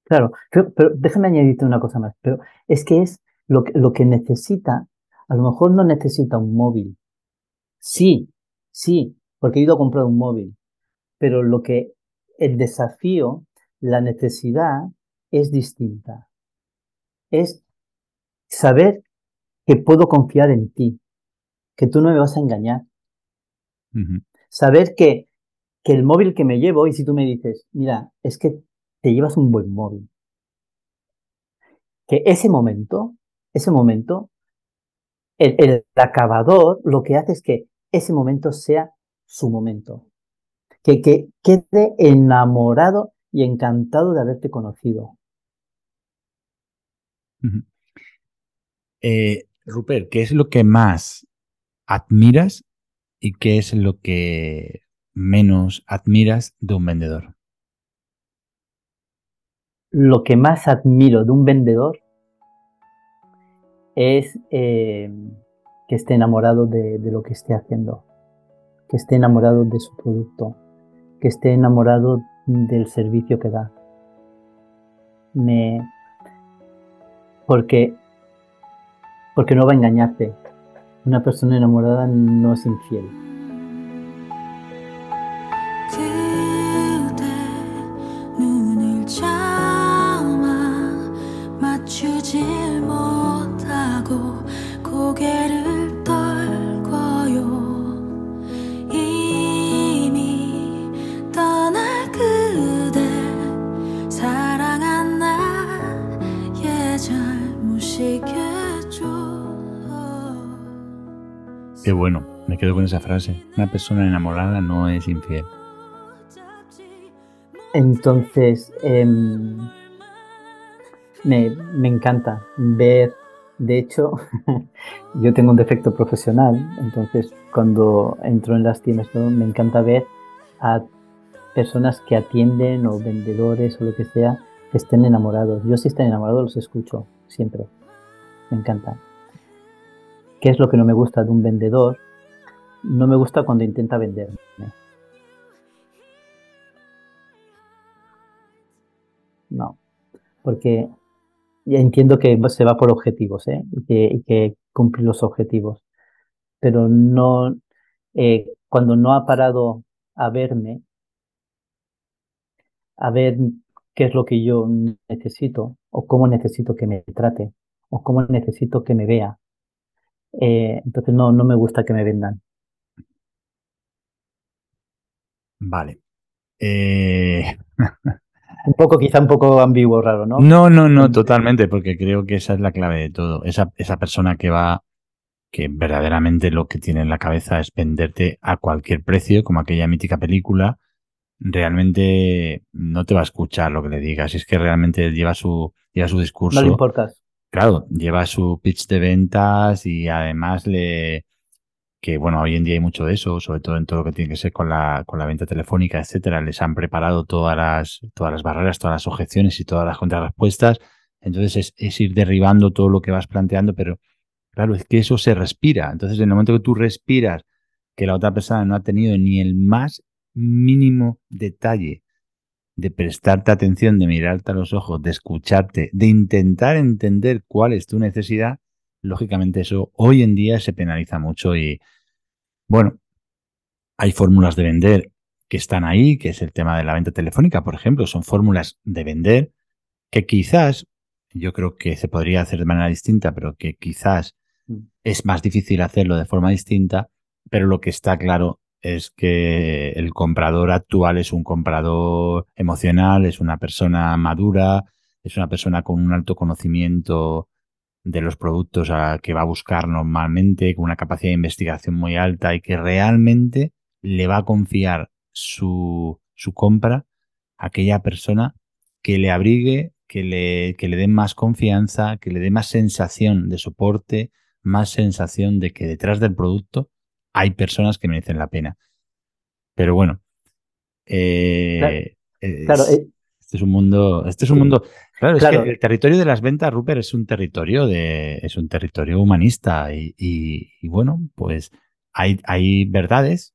Claro, pero, déjame añadirte una cosa más, pero es que es lo que, lo que necesita, a lo mejor no necesita un móvil. Sí, sí, porque he ido a comprar un móvil, pero lo que el desafío, la necesidad es distinta. Es saber que puedo confiar en ti, que tú no me vas a engañar. Saber que, que el móvil que me llevo, y si tú me dices, mira, es que te llevas un buen móvil, que ese momento, ese momento, el, el acabador lo que hace es que ese momento sea su momento. Que, que quede enamorado y encantado de haberte conocido. Eh, Rupert, ¿qué es lo que más admiras y qué es lo que menos admiras de un vendedor? Lo que más admiro de un vendedor es eh, que esté enamorado de, lo que esté haciendo, que esté enamorado de su producto, que esté enamorado del servicio que da. Me... Porque porque no va a engañarte. Una persona enamorada no es infiel. Quedo con esa frase. Una persona enamorada no es infiel. Entonces, em, me, encanta ver, de hecho, yo tengo un defecto profesional, entonces cuando entro en las tiendas me encanta ver a personas que atienden o vendedores o lo que sea que estén enamorados. Yo si están enamorados los escucho siempre. Me encanta. ¿Qué es lo que no me gusta de un vendedor? No me gusta cuando intenta venderme. No, porque ya entiendo que se va por objetivos ¿eh? y, que, que cumplir los objetivos, pero no, eh, cuando no ha parado a verme, a ver qué es lo que yo necesito o cómo necesito que me trate o cómo necesito que me vea eh, entonces no, no me gusta que me vendan. Vale. Eh, un poco, quizá un poco ambiguo, raro, ¿no? No, no, no, totalmente, porque creo que esa es la clave de todo. Esa, esa persona que va, que verdaderamente lo que tiene en la cabeza es venderte a cualquier precio, como aquella mítica película, realmente no te va a escuchar lo que le digas. Es que realmente lleva su, lleva su discurso. No le importas claro, lleva su pitch de ventas y además le que bueno, hoy en día hay mucho de eso, sobre todo en todo lo que tiene que ser con la, con la venta telefónica, etcétera, les han preparado todas las, todas las barreras, todas las objeciones y todas las contrarrespuestas. Entonces es, es ir derribando todo lo que vas planteando, pero claro, es que eso se respira. Entonces, en el momento que tú respiras que la otra persona no ha tenido ni el más mínimo detalle de prestarte atención, de mirarte a los ojos, de escucharte, de intentar entender cuál es tu necesidad, lógicamente eso hoy en día se penaliza mucho y bueno, hay fórmulas de vender que están ahí, que es el tema de la venta telefónica, por ejemplo, son fórmulas de vender que quizás, yo creo que se podría hacer de manera distinta, pero que quizás mm. es más difícil hacerlo de forma distinta, pero lo que está claro es que el comprador actual es un comprador emocional, es una persona madura, es una persona con un alto conocimiento de los productos a que va a buscar normalmente, con una capacidad de investigación muy alta y que realmente le va a confiar su, su compra a aquella persona que le abrigue, que le, que le dé más confianza, que le dé más sensación de soporte, más sensación de que detrás del producto hay personas que merecen la pena. Pero bueno, Eh, Claro, es- eh, este es un mundo, este es un mundo. Claro, es que el territorio de las ventas, Rupert, es un territorio de, es un territorio humanista y, y- y bueno, pues hay, hay verdades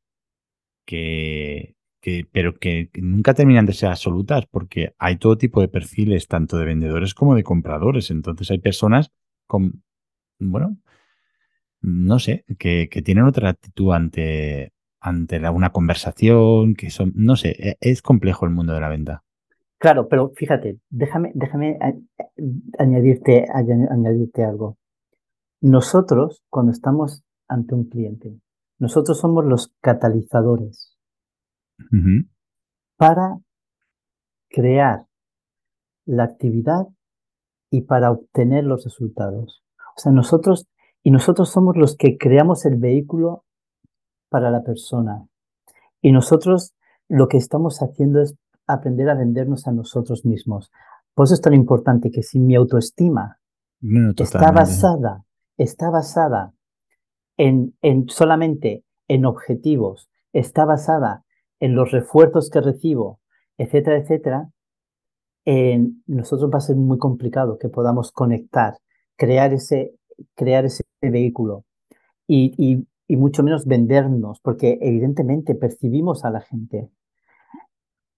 que, que, pero que nunca terminan de ser absolutas porque hay todo tipo de perfiles, tanto de vendedores como de compradores. Entonces hay personas con, bueno, no sé, que, que tienen otra actitud ante, ante la- una conversación, que son, no sé, e- es complejo el mundo de la venta. Claro, pero fíjate, déjame, déjame a- a- añadirte, añ- añadirte algo. Nosotros, cuando estamos ante un cliente, nosotros somos los catalizadores para crear la actividad y para obtener los resultados. O sea, nosotros, y nosotros somos los que creamos el vehículo para la persona. Y nosotros lo que estamos haciendo es aprender a vendernos a nosotros mismos. Por eso es tan importante que si mi autoestima No, está basada, está basada en, en solamente en objetivos, está basada en los refuerzos que recibo, etcétera, etcétera, en nosotros va a ser muy complicado que podamos conectar, crear ese, crear ese vehículo y, y- y mucho menos vendernos, porque evidentemente percibimos a la gente.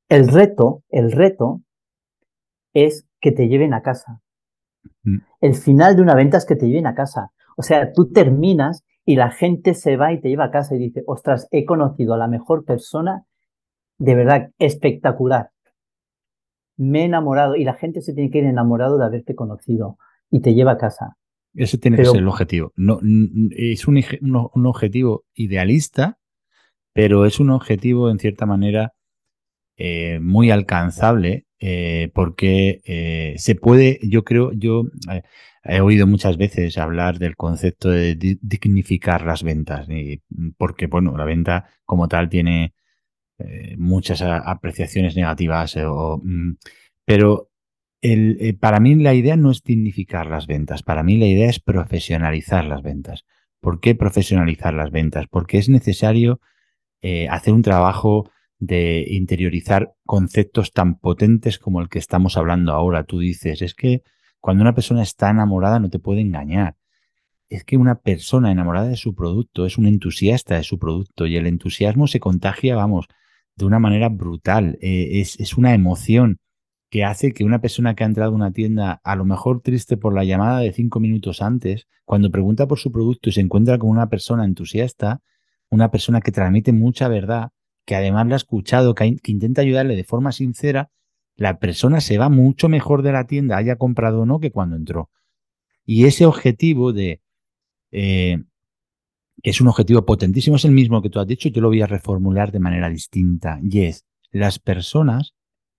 El reto, el reto es que te lleven a casa. Mm. El final de una venta es que te lleven a casa. O sea, tú terminas y la gente se va y te lleva a casa y dice, ostras, he conocido a la mejor persona, de verdad, espectacular. Me he enamorado y la gente se tiene que ir enamorado de haberte conocido y te lleva a casa. Ese tiene Pero- que ser el objetivo. No, es un objetivo idealista, pero es un objetivo, en cierta manera, eh, muy alcanzable, eh, porque eh, se puede, yo creo, yo he oído muchas veces hablar del concepto de di- dignificar las ventas, y- porque, bueno, la venta como tal tiene muchas apreciaciones negativas, mm, pero para mí la idea no es dignificar las ventas, para mí la idea es profesionalizar las ventas. ¿Por qué profesionalizar las ventas? Porque es necesario hacer un trabajo de interiorizar conceptos tan potentes como el que estamos hablando ahora. Tú dices, es que cuando una persona está enamorada no te puede engañar. Es que una persona enamorada de su producto es un entusiasta de su producto y el entusiasmo se contagia, vamos, de una manera brutal. Eh, es, es una emoción que hace que una persona que ha entrado a una tienda, a lo mejor triste por la llamada de cinco minutos antes, cuando pregunta por su producto y se encuentra con una persona entusiasta, una persona que transmite mucha verdad, que además la ha escuchado, que, intenta ayudarle de forma sincera, la persona se va mucho mejor de la tienda, haya comprado o no, que cuando entró. Y ese objetivo de, eh, que es un objetivo potentísimo, es el mismo que tú has dicho, yo lo voy a reformular de manera distinta. Y es, las personas,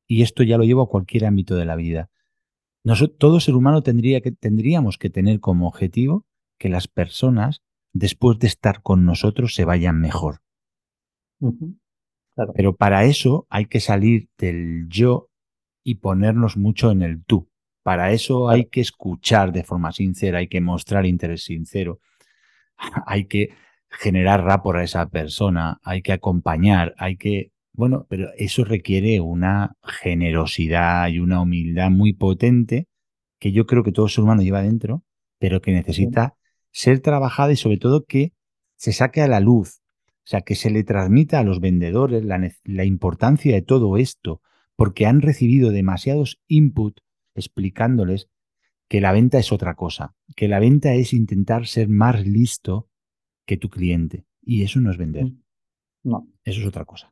y esto ya lo llevo a cualquier ámbito de la vida, noso- todo ser humano tendría que, tendríamos que tener como objetivo que las personas, después de estar con nosotros, se vayan mejor. Claro. Pero para eso hay que salir del yo y ponernos mucho en el tú. Para eso hay que escuchar de forma sincera, hay que mostrar interés sincero, hay que generar rapport a esa persona, hay que acompañar, hay que... Bueno, pero eso requiere una generosidad y una humildad muy potente que yo creo que todo ser humano lleva dentro, pero que necesita ser trabajada y sobre todo que se saque a la luz, sea, que se le transmita a los vendedores la, importancia de todo esto, porque han recibido demasiados input explicándoles que la venta es otra cosa, que la venta es intentar ser más listo que tu cliente. Y eso no es vender, Mm. No. eso es otra cosa.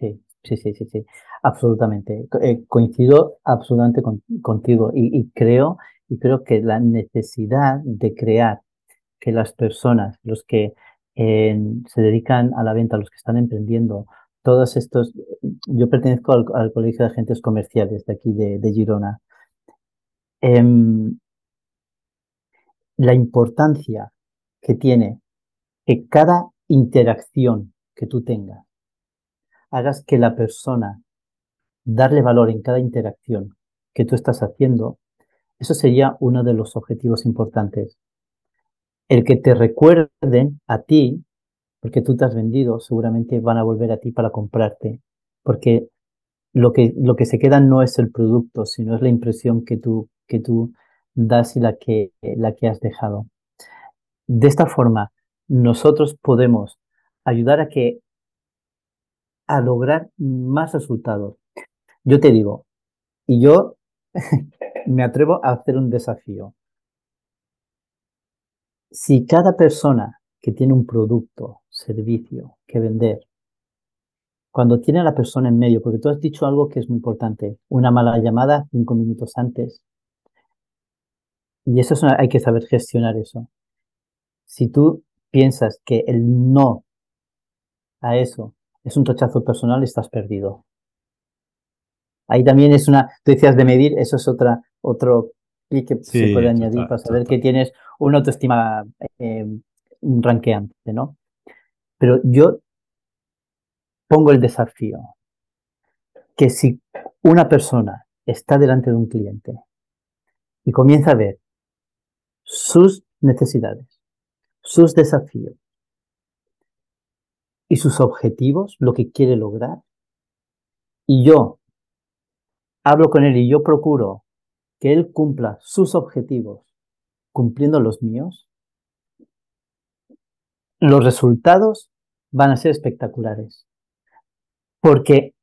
Sí, sí, sí, sí, sí, absolutamente. Eh, coincido absolutamente con- contigo y, y creo, y creo que la necesidad de crear que las personas, los que se dedican a la venta, los que están emprendiendo, todos estos, yo pertenezco al, Colegio de Agentes Comerciales de aquí de, de Girona. Em, la importancia que tiene que cada interacción que tú tengas hagas que la persona darle valor en cada interacción que tú estás haciendo, eso sería uno de los objetivos importantes. El que te recuerden a ti, porque tú te has vendido, seguramente van a volver a ti para comprarte. porque lo que, lo que se queda no es el producto, sino es la impresión que tú, que tú das y la que, la que has dejado. De esta forma, nosotros podemos ayudar a que a lograr más resultados. Yo te digo, y yo me atrevo a hacer un desafío. Si cada persona que tiene un producto, servicio que vender, cuando tiene a la persona en medio, porque tú has dicho algo que es muy importante, una mala llamada cinco minutos antes, y eso es hay que saber gestionar eso. Si tú piensas que el no a eso es un rechazo personal, estás perdido. Ahí también es una, tú decías de medir, eso es otra, otro clic que se puede añadir para saber que tienes una autoestima eh, ranqueante, ¿no? Pero yo pongo el desafío que si una persona está delante de un cliente y comienza a ver sus necesidades, sus desafíos y sus objetivos, lo que quiere lograr, y yo hablo con él y yo procuro que él cumpla sus objetivos cumpliendo los míos, los resultados van a ser espectaculares. Porque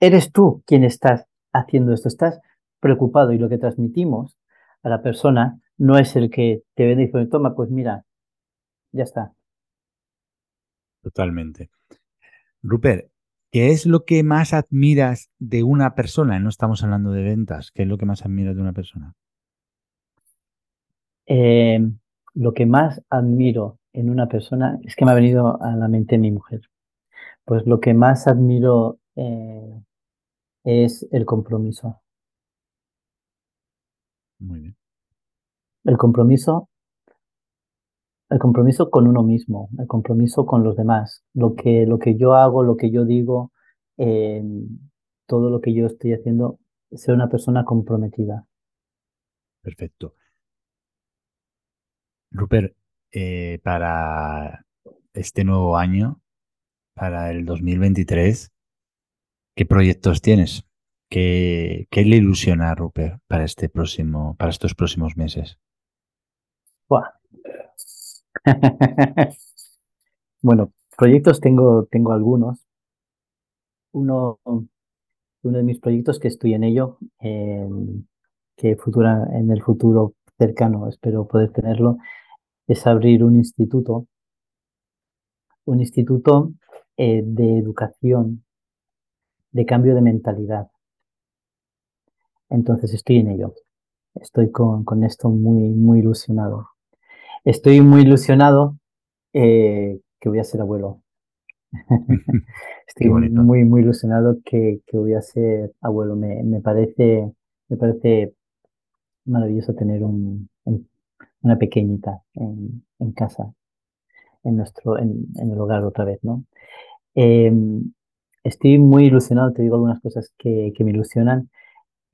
eres tú quien estás haciendo esto, estás preocupado y lo que transmitimos a la persona no es el que te vende y dice, toma, pues mira, ya está. Totalmente. Rupert, ¿qué es lo que más admiras de una persona? No estamos hablando de ventas. ¿Qué es lo que más admiras de una persona? Eh, lo que más admiro en una persona es que me ha venido a la mente mi mujer. Pues lo que más admiro eh, es el compromiso. Muy bien. El compromiso, el compromiso con uno mismo, el compromiso con los demás. Lo que, lo que yo hago, lo que yo digo, eh, todo lo que yo estoy haciendo, ser una persona comprometida. Perfecto. Rupert, eh, para este nuevo año, para el 2023, ¿qué proyectos tienes? ¿Qué, le ilusiona a Rupert para este próximo, para estos próximos meses? bueno, proyectos tengo, tengo algunos. Uno, uno de mis proyectos que estoy en ello, que futura, en el futuro cercano espero poder tenerlo, es abrir un instituto, un instituto eh, de educación, de cambio de mentalidad. Entonces estoy en ello. Estoy con, esto muy, muy ilusionado. Estoy muy ilusionado eh, que voy a ser abuelo. estoy muy, muy ilusionado que, voy a ser abuelo. Me, parece, me parece maravilloso tener una pequeñita en, en casa en nuestro, en, el hogar otra vez, ¿no? Em, estoy muy ilusionado, te digo algunas cosas que, me ilusionan.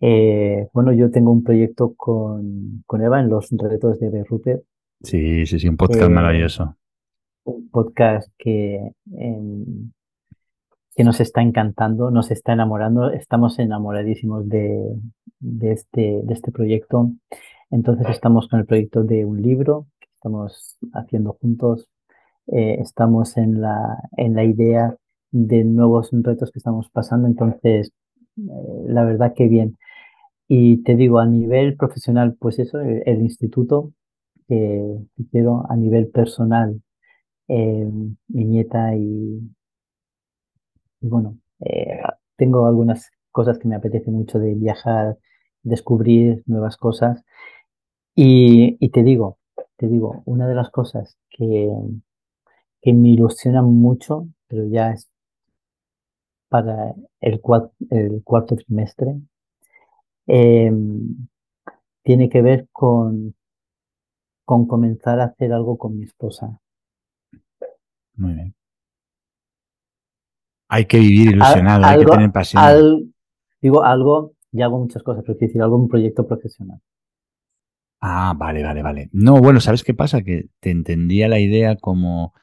Eh, bueno, yo tengo un proyecto con, Eva en los retos de Berrute. Sí, sí, sí, un podcast maravilloso. Un podcast que, em, que nos está encantando, nos está enamorando, estamos enamoradísimos de, de, este, de este proyecto. Entonces estamos con el proyecto de un libro que estamos haciendo juntos eh, estamos en la, en la idea de nuevos retos que estamos pasando, entonces, eh, la verdad que bien. Y te digo, a nivel profesional, pues eso, el, instituto que quiero, a nivel personal, eh, mi nieta y, bueno, tengo algunas cosas que me apetece mucho de viajar, descubrir nuevas cosas. Y, te digo, te digo, una de las cosas que, que me ilusiona mucho, pero ya es para el, el cuarto trimestre, em, tiene que ver con, con comenzar a hacer algo con mi esposa. Muy bien. Hay que vivir ilusionado, hay que tener pasión. digo algo, ya hago muchas cosas, pero quiero decir algo, un proyecto profesional. Ah, vale, vale, vale. No, bueno, ¿sabes qué pasa? Que te entendía la idea como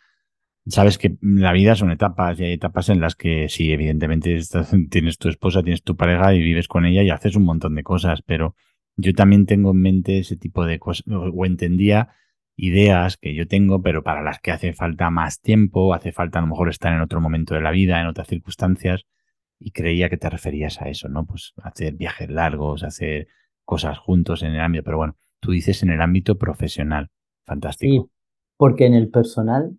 sabes que la vida son etapas y hay etapas en las que sí, evidentemente tienes tu esposa, tienes tu pareja y vives con ella y haces un montón de cosas, pero yo también tengo en mente ese tipo de cosas o entendía ideas que yo tengo, pero para las que hace falta más tiempo, hace falta a lo mejor estar en otro momento de la vida, en otras circunstancias, y creía que te referías a eso, ¿no? Pues hacer viajes largos, hacer cosas juntos en el ámbito, pero bueno, tú dices en el ámbito profesional, fantástico. Sí, porque en el personal,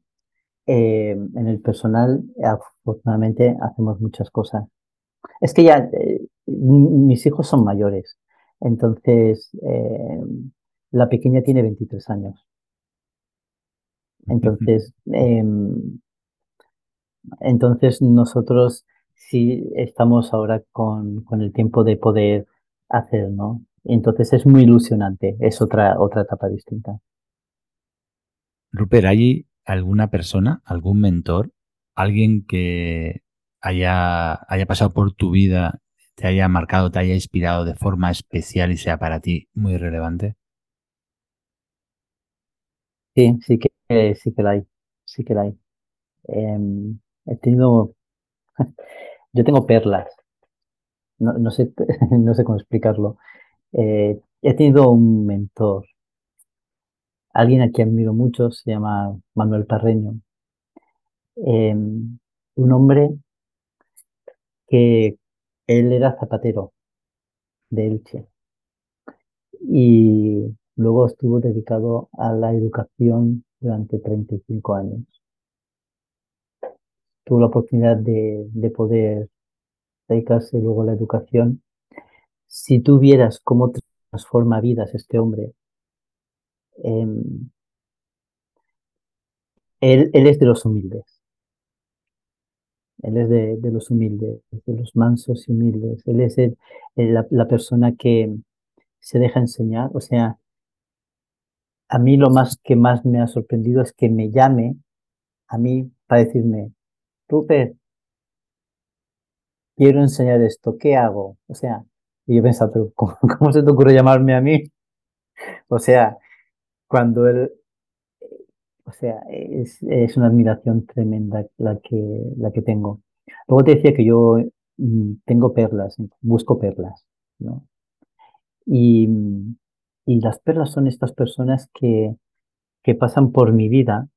eh, en el personal, afortunadamente hacemos muchas cosas. Es que ya eh, mis hijos son mayores, entonces eh, la pequeña tiene 23 años. Entonces, em, entonces nosotros sí estamos ahora con, con, el tiempo de poder hacer, ¿no? Entonces es muy ilusionante, es otra, otra etapa distinta. Rupert, ¿hay alguna persona, algún mentor, alguien que haya, haya pasado por tu vida, te haya marcado, te haya inspirado de forma especial y sea para ti muy relevante? Sí, sí que sí que la hay, sí que la hay. Em, he tenido, yo tengo perlas, no, no sé, no sé cómo explicarlo. Eh, he tenido un mentor, alguien a quien admiro mucho, se llama Manuel Parreño. Em, un hombre que él era zapatero de Elche y luego estuvo dedicado a la educación durante 35 años. Tuvo la oportunidad de, poder dedicarse luego a la educación. Si tú vieras cómo transforma vidas este hombre, em, él, es de los humildes. Él es de, los humildes, de los mansos y humildes. Él es la, persona que se deja enseñar. O sea, a mí lo más que más me ha sorprendido es que me llame a mí para decirme, Rupert, quiero enseñar esto, ¿qué hago? O sea, y yo pensaba, pero ¿cómo, se te ocurre llamarme a mí? O sea, cuando él, o sea, es, una admiración tremenda la que, la que tengo. Luego te decía que yo mm, tengo perlas, busco perlas, ¿no? Y, y las perlas son estas personas que, que pasan por mi vida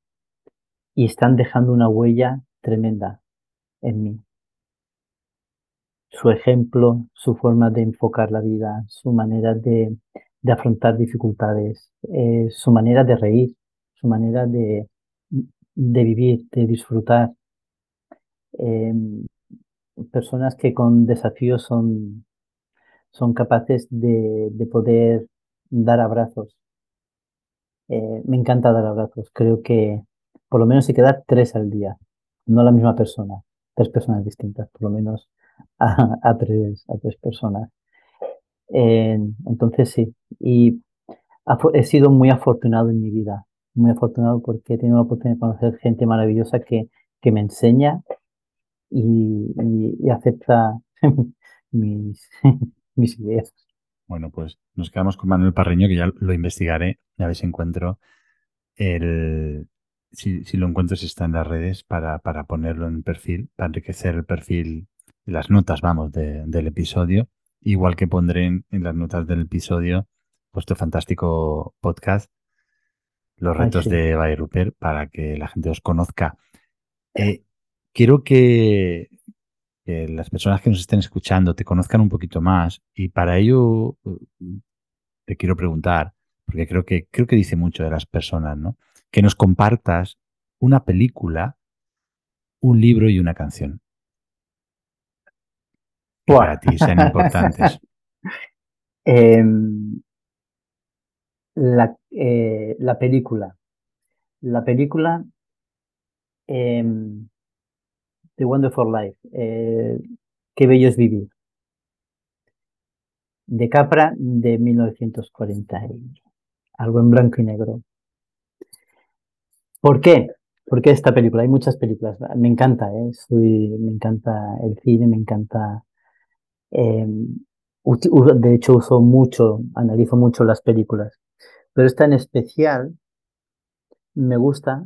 y están dejando una huella tremenda en mí. Su ejemplo, su forma de enfocar la vida, su manera de, de afrontar dificultades, eh, su manera de reír, su manera de, de vivir, de disfrutar. Em, personas que con desafíos son, son capaces de, de poder dar abrazos. Eh, me encanta dar abrazos. Creo que por lo menos hay que dar tres al día, no la misma persona, tres personas distintas, por lo menos a, tres, a tres personas. Eh, entonces sí, y he sido muy afortunado en mi vida, muy afortunado porque he tenido la oportunidad de conocer gente maravillosa que, que me enseña y, acepta mis, ideas. Bueno, pues nos quedamos con Manuel Parreño, que ya lo investigaré, a ver si encuentro el... Si, lo encuentro, si está en las redes, para, para ponerlo en perfil, para enriquecer el perfil, las notas, vamos, del episodio. Igual que pondré en, las notas del episodio vuestro fantástico podcast, Los retos de Bayer Rupert, para que la gente os conozca. Eh, quiero que, que las personas que nos estén escuchando te conozcan un poquito más y para ello uh, te quiero preguntar, porque creo que, creo que dice mucho de las personas, ¿no? Que nos compartas una película, un libro y una canción. Que para ti sean importantes. Em, la, eh, la, película. La película em, The Wonderful Life. Eh, Qué bello es vivir. De Capra de 1940. Algo en blanco y negro. ¿Por qué? ¿Por qué esta película? Hay muchas películas. Me encanta, ¿eh? me encanta el cine, me encanta. Em, de hecho, uso mucho, analizo mucho las películas. Pero esta en especial me gusta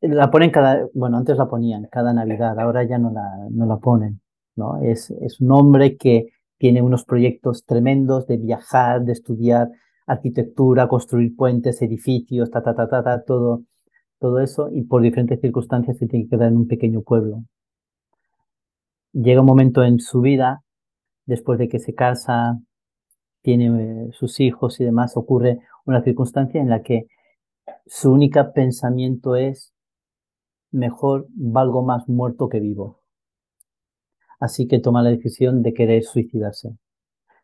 la ponen cada, bueno, antes la ponían cada Navidad, ahora ya no la, no la ponen, ¿no? Es, es un hombre que tiene unos proyectos tremendos de viajar, de estudiar arquitectura, construir puentes, edificios, ta, ta, ta, ta, ta, todo, todo eso, y por diferentes circunstancias se tiene que quedar en un pequeño pueblo. Llega un momento en su vida, después de que se casa, tiene eh, sus hijos y demás, ocurre una circunstancia en la que su único pensamiento es, mejor valgo más muerto que vivo. Así que toma la decisión de querer suicidarse.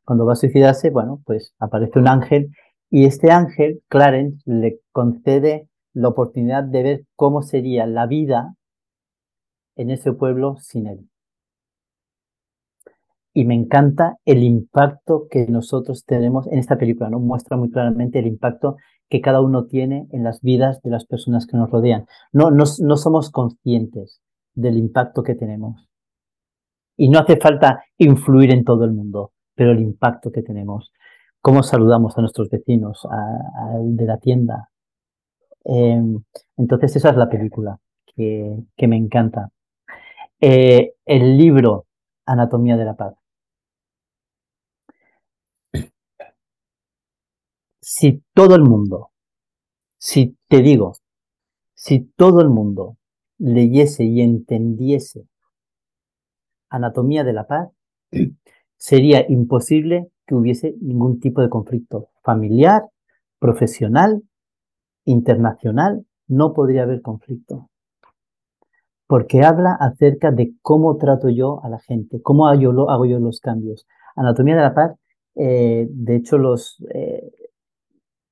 Cuando va a suicidarse, bueno, pues aparece un ángel y este ángel, Clarence, le concede la oportunidad de ver cómo sería la vida en ese pueblo sin él. Y me encanta el impacto que nosotros tenemos en esta película, ¿no? Muestra muy claramente el impacto que cada uno tiene en las vidas de las personas que nos rodean. No, no, no somos conscientes del impacto que tenemos. Y no hace falta influir en todo el mundo, pero el impacto que tenemos. Cómo saludamos a nuestros vecinos, al de la tienda. Em, entonces esa es la película que, que me encanta. Eh, el libro Anatomía de la Paz. Si todo el mundo, si te digo, si todo el mundo leyese y entendiese anatomía de la paz, sería imposible que hubiese ningún tipo de conflicto familiar, profesional, internacional, no podría haber conflicto. Porque habla acerca de cómo trato yo a la gente, cómo hago yo, hago yo los cambios. Anatomía de la paz, eh, de hecho, los, eh,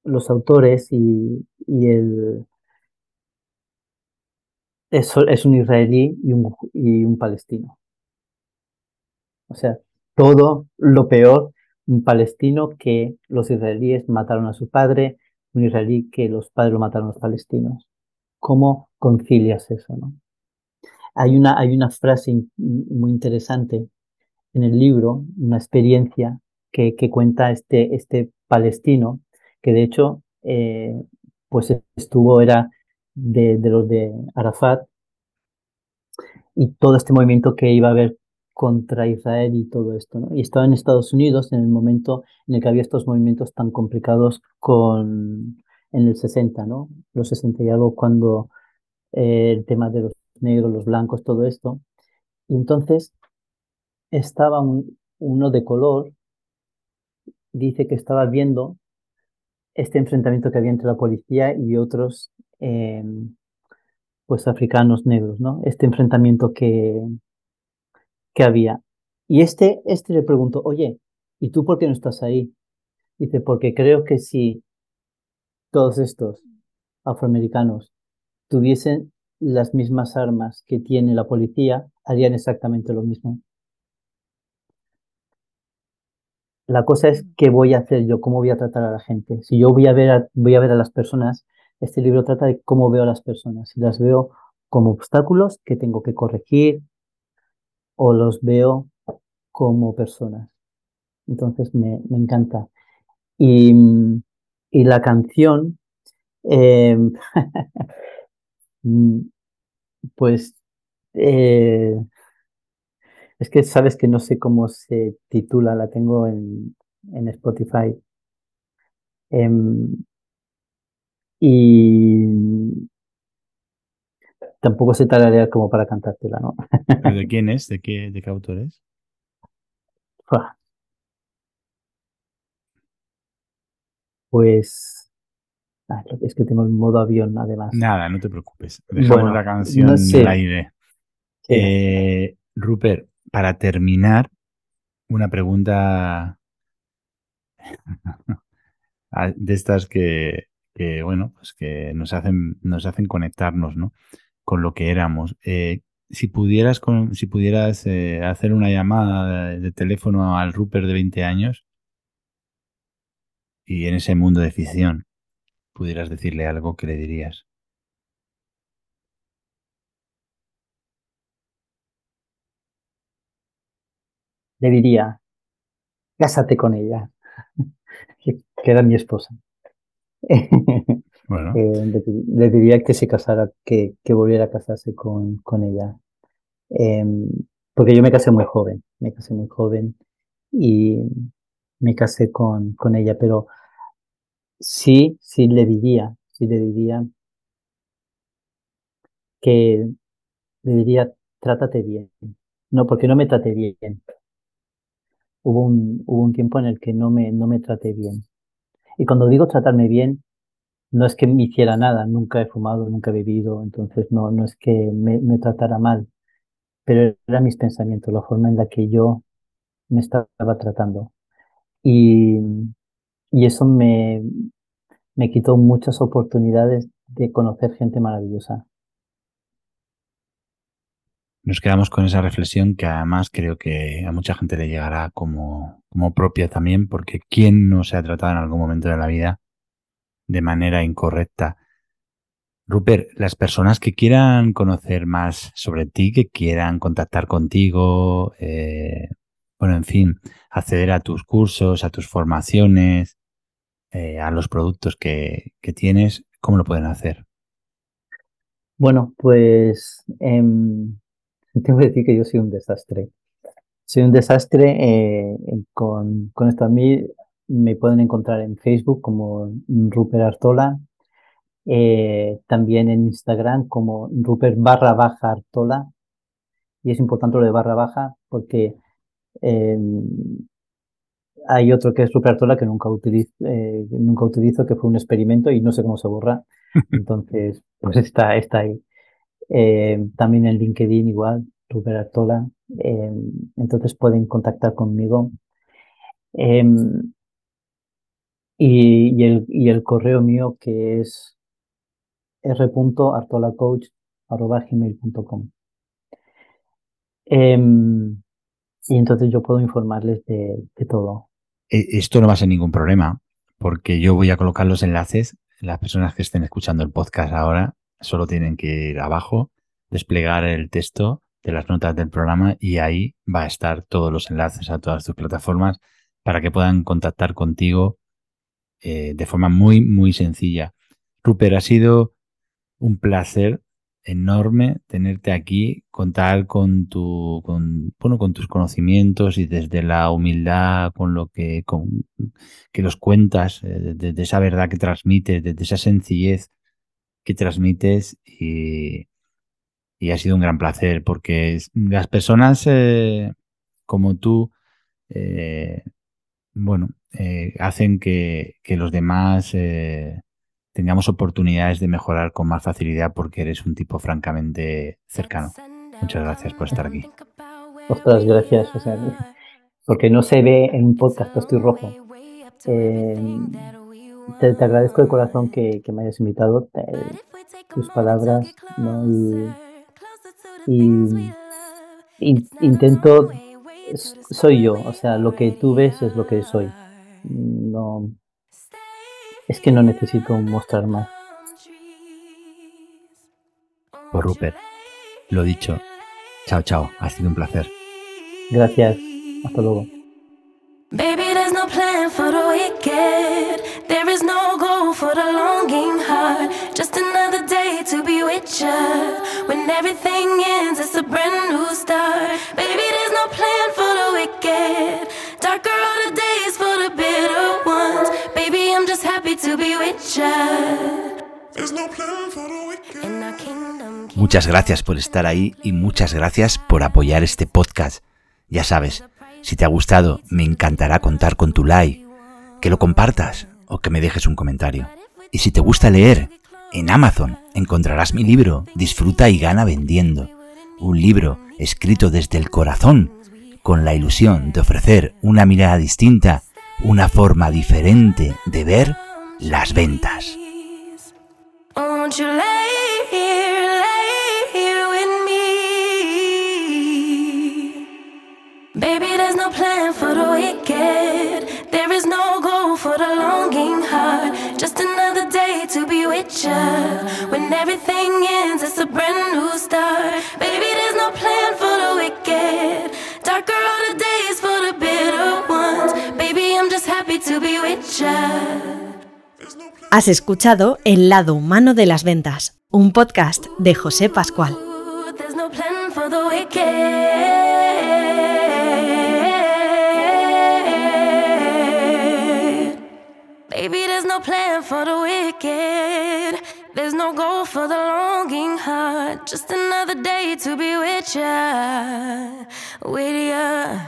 los autores y, el, es, un israelí y un, palestino. O sea, todo lo peor, un palestino que los israelíes mataron a su padre, un israelí que los padres lo mataron a los palestinos. ¿Cómo concilias eso? Hay, una, hay una frase muy interesante en el libro, una experiencia que, que cuenta este, este palestino, que de hecho eh, pues estuvo, era de, los de Arafat, y todo este movimiento que iba a haber contra Israel y todo esto, ¿no? Y estaba en Estados Unidos en el momento en el que había estos movimientos tan complicados con en el 60, ¿no? Los 60 y algo cuando eh, el tema de los negros, los blancos, todo esto. Y entonces estaba uno de color, dice que estaba viendo este enfrentamiento que había entre la policía y otros em, pues africanos negros, ¿no? Este enfrentamiento que, que había. Y este, este le preguntó, oye, ¿y tú por qué no estás ahí? Dice, porque creo que si todos estos afroamericanos tuviesen las mismas armas que tiene la policía, harían exactamente lo mismo. La cosa es qué voy a hacer yo, cómo voy a tratar a la gente. Si yo voy a ver a, voy a, ver a las personas, este libro trata de cómo veo a las personas. Si las veo como obstáculos que tengo que corregir, o los veo como personas. Entonces me, encanta. Y, y, la canción, eh, pues, eh, es que sabes que no sé cómo se titula, la tengo en, en Spotify. Eh, y tampoco se tararea como para cantártela, ¿no? ¿De quién es? ¿De qué, de qué autor es? Pues ah, es que tengo el modo avión además. Nada, no te preocupes. Dejamos la canción no sé. en el aire. Eh, Rupert, para terminar, una pregunta de estas que, bueno, pues que nos hacen, nos hacen conectarnos, ¿no? con lo que éramos. Eh, si pudieras, si pudieras eh, hacer una llamada de, de, teléfono al Rupert de 20 años y en ese mundo de ficción pudieras decirle algo, ¿qué le dirías? Le diría, cásate con ella, que era mi esposa. Bueno, Eh, le, le diría que se casara, que, que volviera a casarse con, con ella. Em, porque yo me casé muy joven, me casé muy joven y me casé con, con ella, pero sí, sí le diría, sí le diría que le diría, trátate bien. No, porque no me traté bien. Hubo un, hubo un tiempo en el que no me, traté bien. Y cuando digo tratarme bien, no es que me hiciera nada, nunca he fumado, nunca he bebido, entonces no, es que me, tratara mal, pero eran mis pensamientos, la forma en la que yo me estaba tratando. Y, eso me quitó muchas oportunidades de conocer gente maravillosa. Nos quedamos con esa reflexión que además creo que a mucha gente le llegará como, como propia también, porque ¿quién no se ha tratado en algún momento de la vida de manera incorrecta? Rupert, las personas que quieran conocer más sobre ti, que quieran contactar contigo, eh, bueno, en fin, acceder a tus cursos, a tus formaciones, eh, a los productos que, tienes, ¿cómo lo pueden hacer? Bueno, pues eh, tengo que decir que yo soy un desastre. Soy un desastre eh, con, con, esto. A mí me pueden encontrar en Facebook como Rupert Artola, eh, también en Instagram como Rupert barra baja Artola. Y es importante lo de barra baja porque eh, hay otro que es Rupert Artola que nunca utilizo, nunca utilizo, que fue un experimento y no sé cómo se borra. Entonces, pues está, está ahí. Eh, también en LinkedIn igual, Rupert Artola. Eh, entonces pueden contactar conmigo. Eh, y, y, el, y el correo mío que es r.artolacoach.gmail.com Y entonces yo puedo informarles de, de todo. Esto no va a ser ningún problema, porque yo voy a colocar los enlaces. Las personas que estén escuchando el podcast ahora solo tienen que ir abajo, desplegar el texto de las notas del programa y ahí va a estar todos los enlaces a todas tus plataformas para que puedan contactar contigo eh, de forma muy, muy sencilla. Rupert, ha sido un placer enorme tenerte aquí, contar con tu, con, bueno, con tus conocimientos y desde la humildad con lo que, con, que los cuentas, eh, de, de, esa verdad que transmites, de, de esa sencillez que transmites y, y, ha sido un gran placer porque las personas eh, como tú, eh, bueno, eh, hacen que, que, los demás eh, tengamos oportunidades de mejorar con más facilidad porque eres un tipo francamente cercano. Muchas gracias por estar aquí. Ostras, gracias. O sea, porque no se ve en un podcast, estoy rojo. Eh, te, te, agradezco de corazón que, que me hayas invitado, te, tus palabras, ¿no? Y, y, y, intento, soy yo, o sea, lo que tú ves es lo que soy. No, es que no necesito mostrar más. Por Rupert, lo dicho, chao, chao, ha sido un placer. Gracias, hasta luego. No plan for the wicked. There is no goal for the longing heart. Just another day to be with you. When everything ends, it's a brand new start. Baby, there's no plan for the wicked. Darker are the days for the bitter ones. Baby, I'm just happy to be with you. Muchas gracias por estar ahí y muchas gracias por apoyar este podcast. Ya sabes, si te ha gustado, me encantará contar con tu like, que lo compartas o que me dejes un comentario. Y si te gusta leer, en Amazon encontrarás mi libro Disfruta y gana vendiendo. Un libro escrito desde el corazón, con la ilusión de ofrecer una mirada distinta, una forma diferente de ver las ventas. Plan for the wicked. There is no goal for the longing heart. Just another day to be with you. When everything ends, it's a brand new start. Baby, there's no plan for the wicked. Darker are the days for the bitter ones. Baby, I'm just happy to be with you. Has escuchado El lado humano de las ventas, un podcast de José Pascual. Baby, there's no plan for the wicked. There's no goal for the longing heart. Just another day to be with ya, with ya.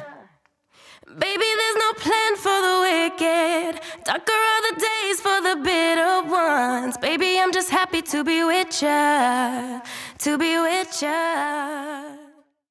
Baby, there's no plan for the wicked. Darker are the days for the bitter ones. Baby, I'm just happy to be with ya, to be with ya.